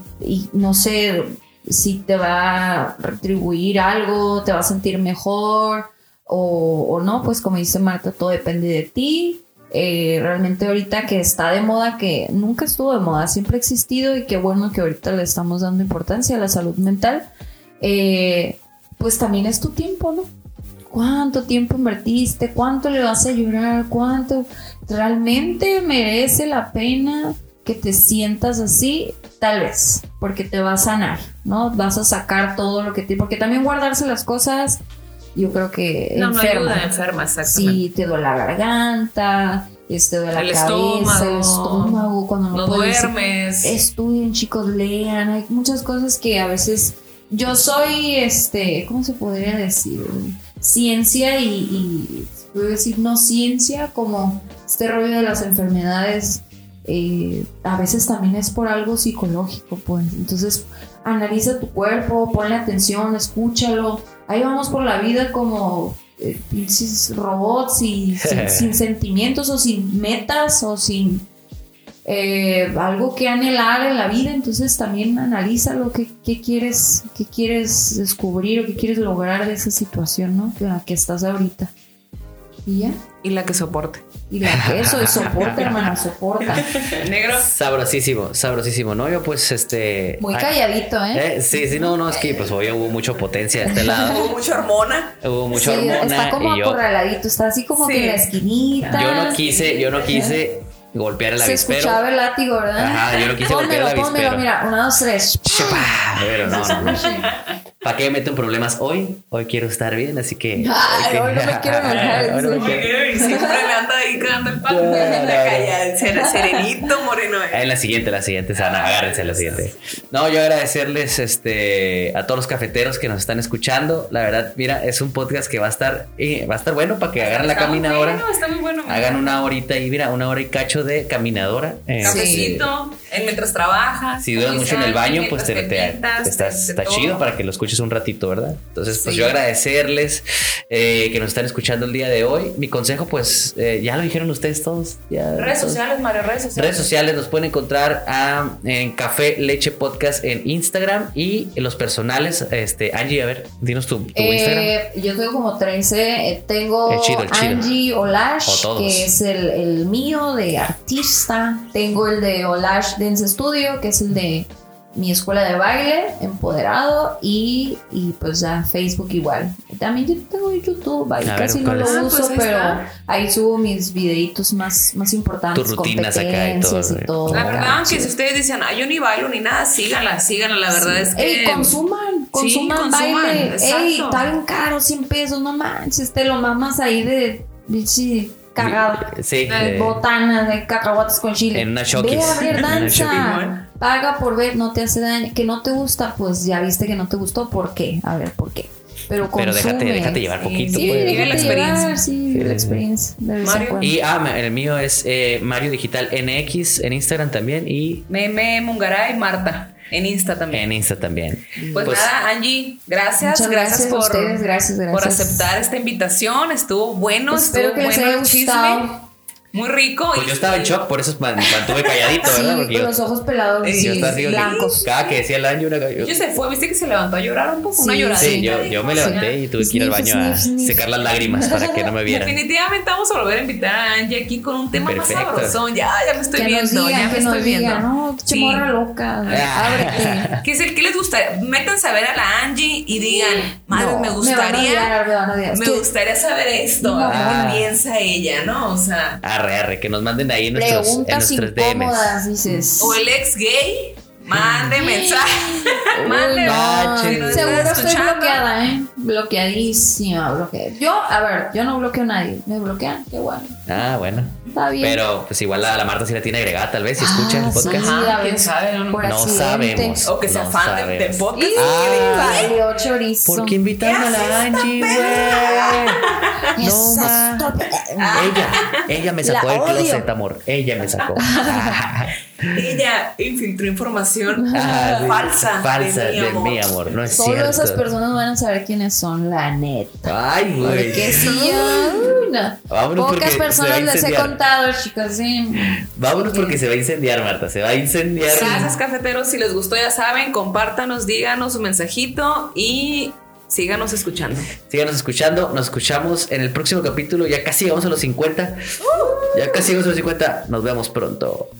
no sé si te va a retribuir algo, te va a sentir mejor o, o no, pues como dice Marta, todo depende de ti. Eh, realmente ahorita que está de moda, que nunca estuvo de moda, siempre ha existido y qué bueno que ahorita le estamos dando importancia a la salud mental, eh, pues también es tu tiempo, ¿no? ¿Cuánto tiempo invertiste? ¿Cuánto le vas a llorar? ¿Cuánto realmente merece la pena que te sientas así? Tal vez, porque te va a sanar, ¿no? Vas a sacar todo lo que te... Porque también guardarse las cosas yo creo que no, enferma. No ayuda, enferma, exactamente. Sí, te duele la garganta, este, duele la el cabeza, estómago, el estómago, cuando no, no duermes. Estudien, chicos, lean, hay muchas cosas que a veces yo soy, este, ¿cómo se podría decir? Ciencia y, y puedo decir no ciencia, como este rollo de las enfermedades, eh, a veces también es por algo psicológico, pues. Entonces, analiza tu cuerpo, ponle atención, escúchalo. Ahí vamos por la vida como eh, robots y sin, sin sentimientos o sin metas o sin eh, algo que anhelar en la vida, entonces también analízalo, qué, qué quieres, qué quieres descubrir o qué quieres lograr de esa situación, ¿no? En la que estás ahorita. Y ya. Y la que soporte. Y la que eso, soporta, hermana, soporta. Negro. Sabrosísimo, sabrosísimo. No, yo pues este. Muy calladito, ¿eh? eh sí, sí, no, no, es que pues hoy hubo mucha potencia de este lado. Hubo mucha hormona. Hubo mucha Sí, hormona. está como y yo, acorraladito, está así como Sí. que en la esquinita. yo no quise, yo no quise golpear el Se avispero. escuchaba el látigo, ¿verdad? Ajá, yo no quise golpear el pónmelo, avispero. mira, una, dos, tres. Pero no, no, no. ¿Para qué me meto en problemas hoy? Hoy quiero estar bien, así que. Ay, hoy no me quiero enojar, Hoy no me quiero- Y siempre le anda ahí cagando el palo. No, Calla, ser- Serenito, moreno. En la siguiente, la siguiente, Sana, agárrense en la siguiente. No, yo agradecerles este, a todos los cafeteros que nos están escuchando. La verdad, mira, es un podcast que va a estar, eh, va a estar bueno para que agarren la Está muy caminadora. bueno, está muy bueno. Hagan una horita y mira, una hora y cacho de caminadora. Cafecito, en mientras trabajas. Si dudas mucho en el baño, pues te, pintas, te estás, te- está todo. chido para que lo escuches un ratito, ¿verdad? Entonces, pues Sí. yo agradecerles eh, que nos están escuchando el día de hoy. Mi consejo, pues eh, ya lo dijeron ustedes todos. Ya, Redes todos. sociales, Mario, redes sociales. Redes sociales nos pueden encontrar ah, en Café Leche Podcast en Instagram y en los personales, este Angie, a ver, dinos tu, tu Instagram. Eh, yo tengo como 13. eh, tengo El chido, el chido. Angie Olash, O que es el, el mío de artista. Tengo el de Olash Dance Studio, que es el de mi escuela de baile, empoderado. Y, y pues ya Facebook igual. También yo tengo YouTube, ahí A ver, casi no ¿cuál lo es? Ah, uso, pues pero está. ahí subo mis videitos más, más importantes. Tus rutinas acá y todo, y todo. La verdad, Ah, que si ustedes dicen, ay, yo ni bailo ni nada, síganla, síganla. La verdad es que. Ey, consuman, consuman consuman, baile. exacto. Ey, está bien caro, 100 pesos, no manches, te lo mamas ahí de bichi cagada. Sí, De eh, botana, de cacahuates con chile. En una Ve Shokis. a ver danza. Paga por ver, no te hace daño. Que no te gusta, pues ya viste que no te gustó. ¿Por qué? A ver, ¿por qué? Pero pero déjate, consume. déjate llevar Sí, poquito. Sí, pues. Vive la experiencia. llevar, sí, vive Sí, la experiencia. Mario. Y ah, el mío es eh, Mario Digital NX en Instagram también y Meme, Mungaray, Marta. En Insta también. en Insta también. Pues, Pues- nada, Angie, gracias. Muchas gracias, gracias a por, ustedes, gracias, por aceptar esta invitación. Estuvo bueno, Espero estuvo que les bueno el chisme. Muy rico. Pues y- yo estaba en shock, por eso man- mantuve calladito, ¿verdad? Sí, Porque con yo, los ojos pelados, sí, yo estaba así, blancos. Cada que decía el año, una yo, Yo se fue, viste que se levantó a llorar un poco, una Sí, lloradita. Sí, yo, yo me levanté y tuve que ir al baño a secar las lágrimas para que no me vieran. Definitivamente vamos a volver a invitar a Angie aquí con un tema Perfecto. más sabrosón. Ya, ya me estoy que viendo, nos digan, ya me estoy viendo. no, che Sí. loca, Ah. ábrete. ¿Qué es el que les gustaría? Métanse a ver a la Angie y digan, madre, No, me van a gustaría, odiar, me van a odiar. Me que gustaría saber esto, qué piensa ella, ¿no? O sea, Arre, arre, que nos manden ahí en nuestros, en nuestros DMs. dices. o el ex gay, mande mensaje, mande. No, Seguro estoy escuchando. bloqueada, ¿eh? Bloqueadísima, bloqueada. Yo, a ver, yo no bloqueo a nadie. ¿Me bloquean? Qué bueno. Ah, bueno. Está bien. Pero pues igual la, la Marta sí la tiene agregada, tal vez, si escucha Ah, el podcast. sí, Ajá, a quién sabe, no- sabemos. O que sea No fan de, de podcast. Ah. valió chorizo. ¿Por qué invitaron a la Angie, güey? No, ma. Ella, ella me sacó del closet, amor. Ella me sacó. Ella infiltró información Ah, sí. falsa. Falsa de mi amor. mi amor. No es Solo cierto. esas personas van a saber quiénes son, la neta. Ay, güey. Porque no. Vámonos porque Pocas personas les he contado, chicos. Sí. Vámonos porque se va a incendiar, Marta. Se va a incendiar. Gracias, cafeteros. Si les gustó, ya saben, compártanos, díganos su mensajito y Síganos escuchando. Síganos escuchando. Nos escuchamos en el próximo capítulo. Ya casi llegamos a los 50. Ya casi llegamos a los 50. Nos vemos pronto.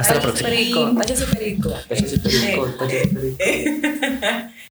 Hasta la próxima. Perico, perico. Perico, perico.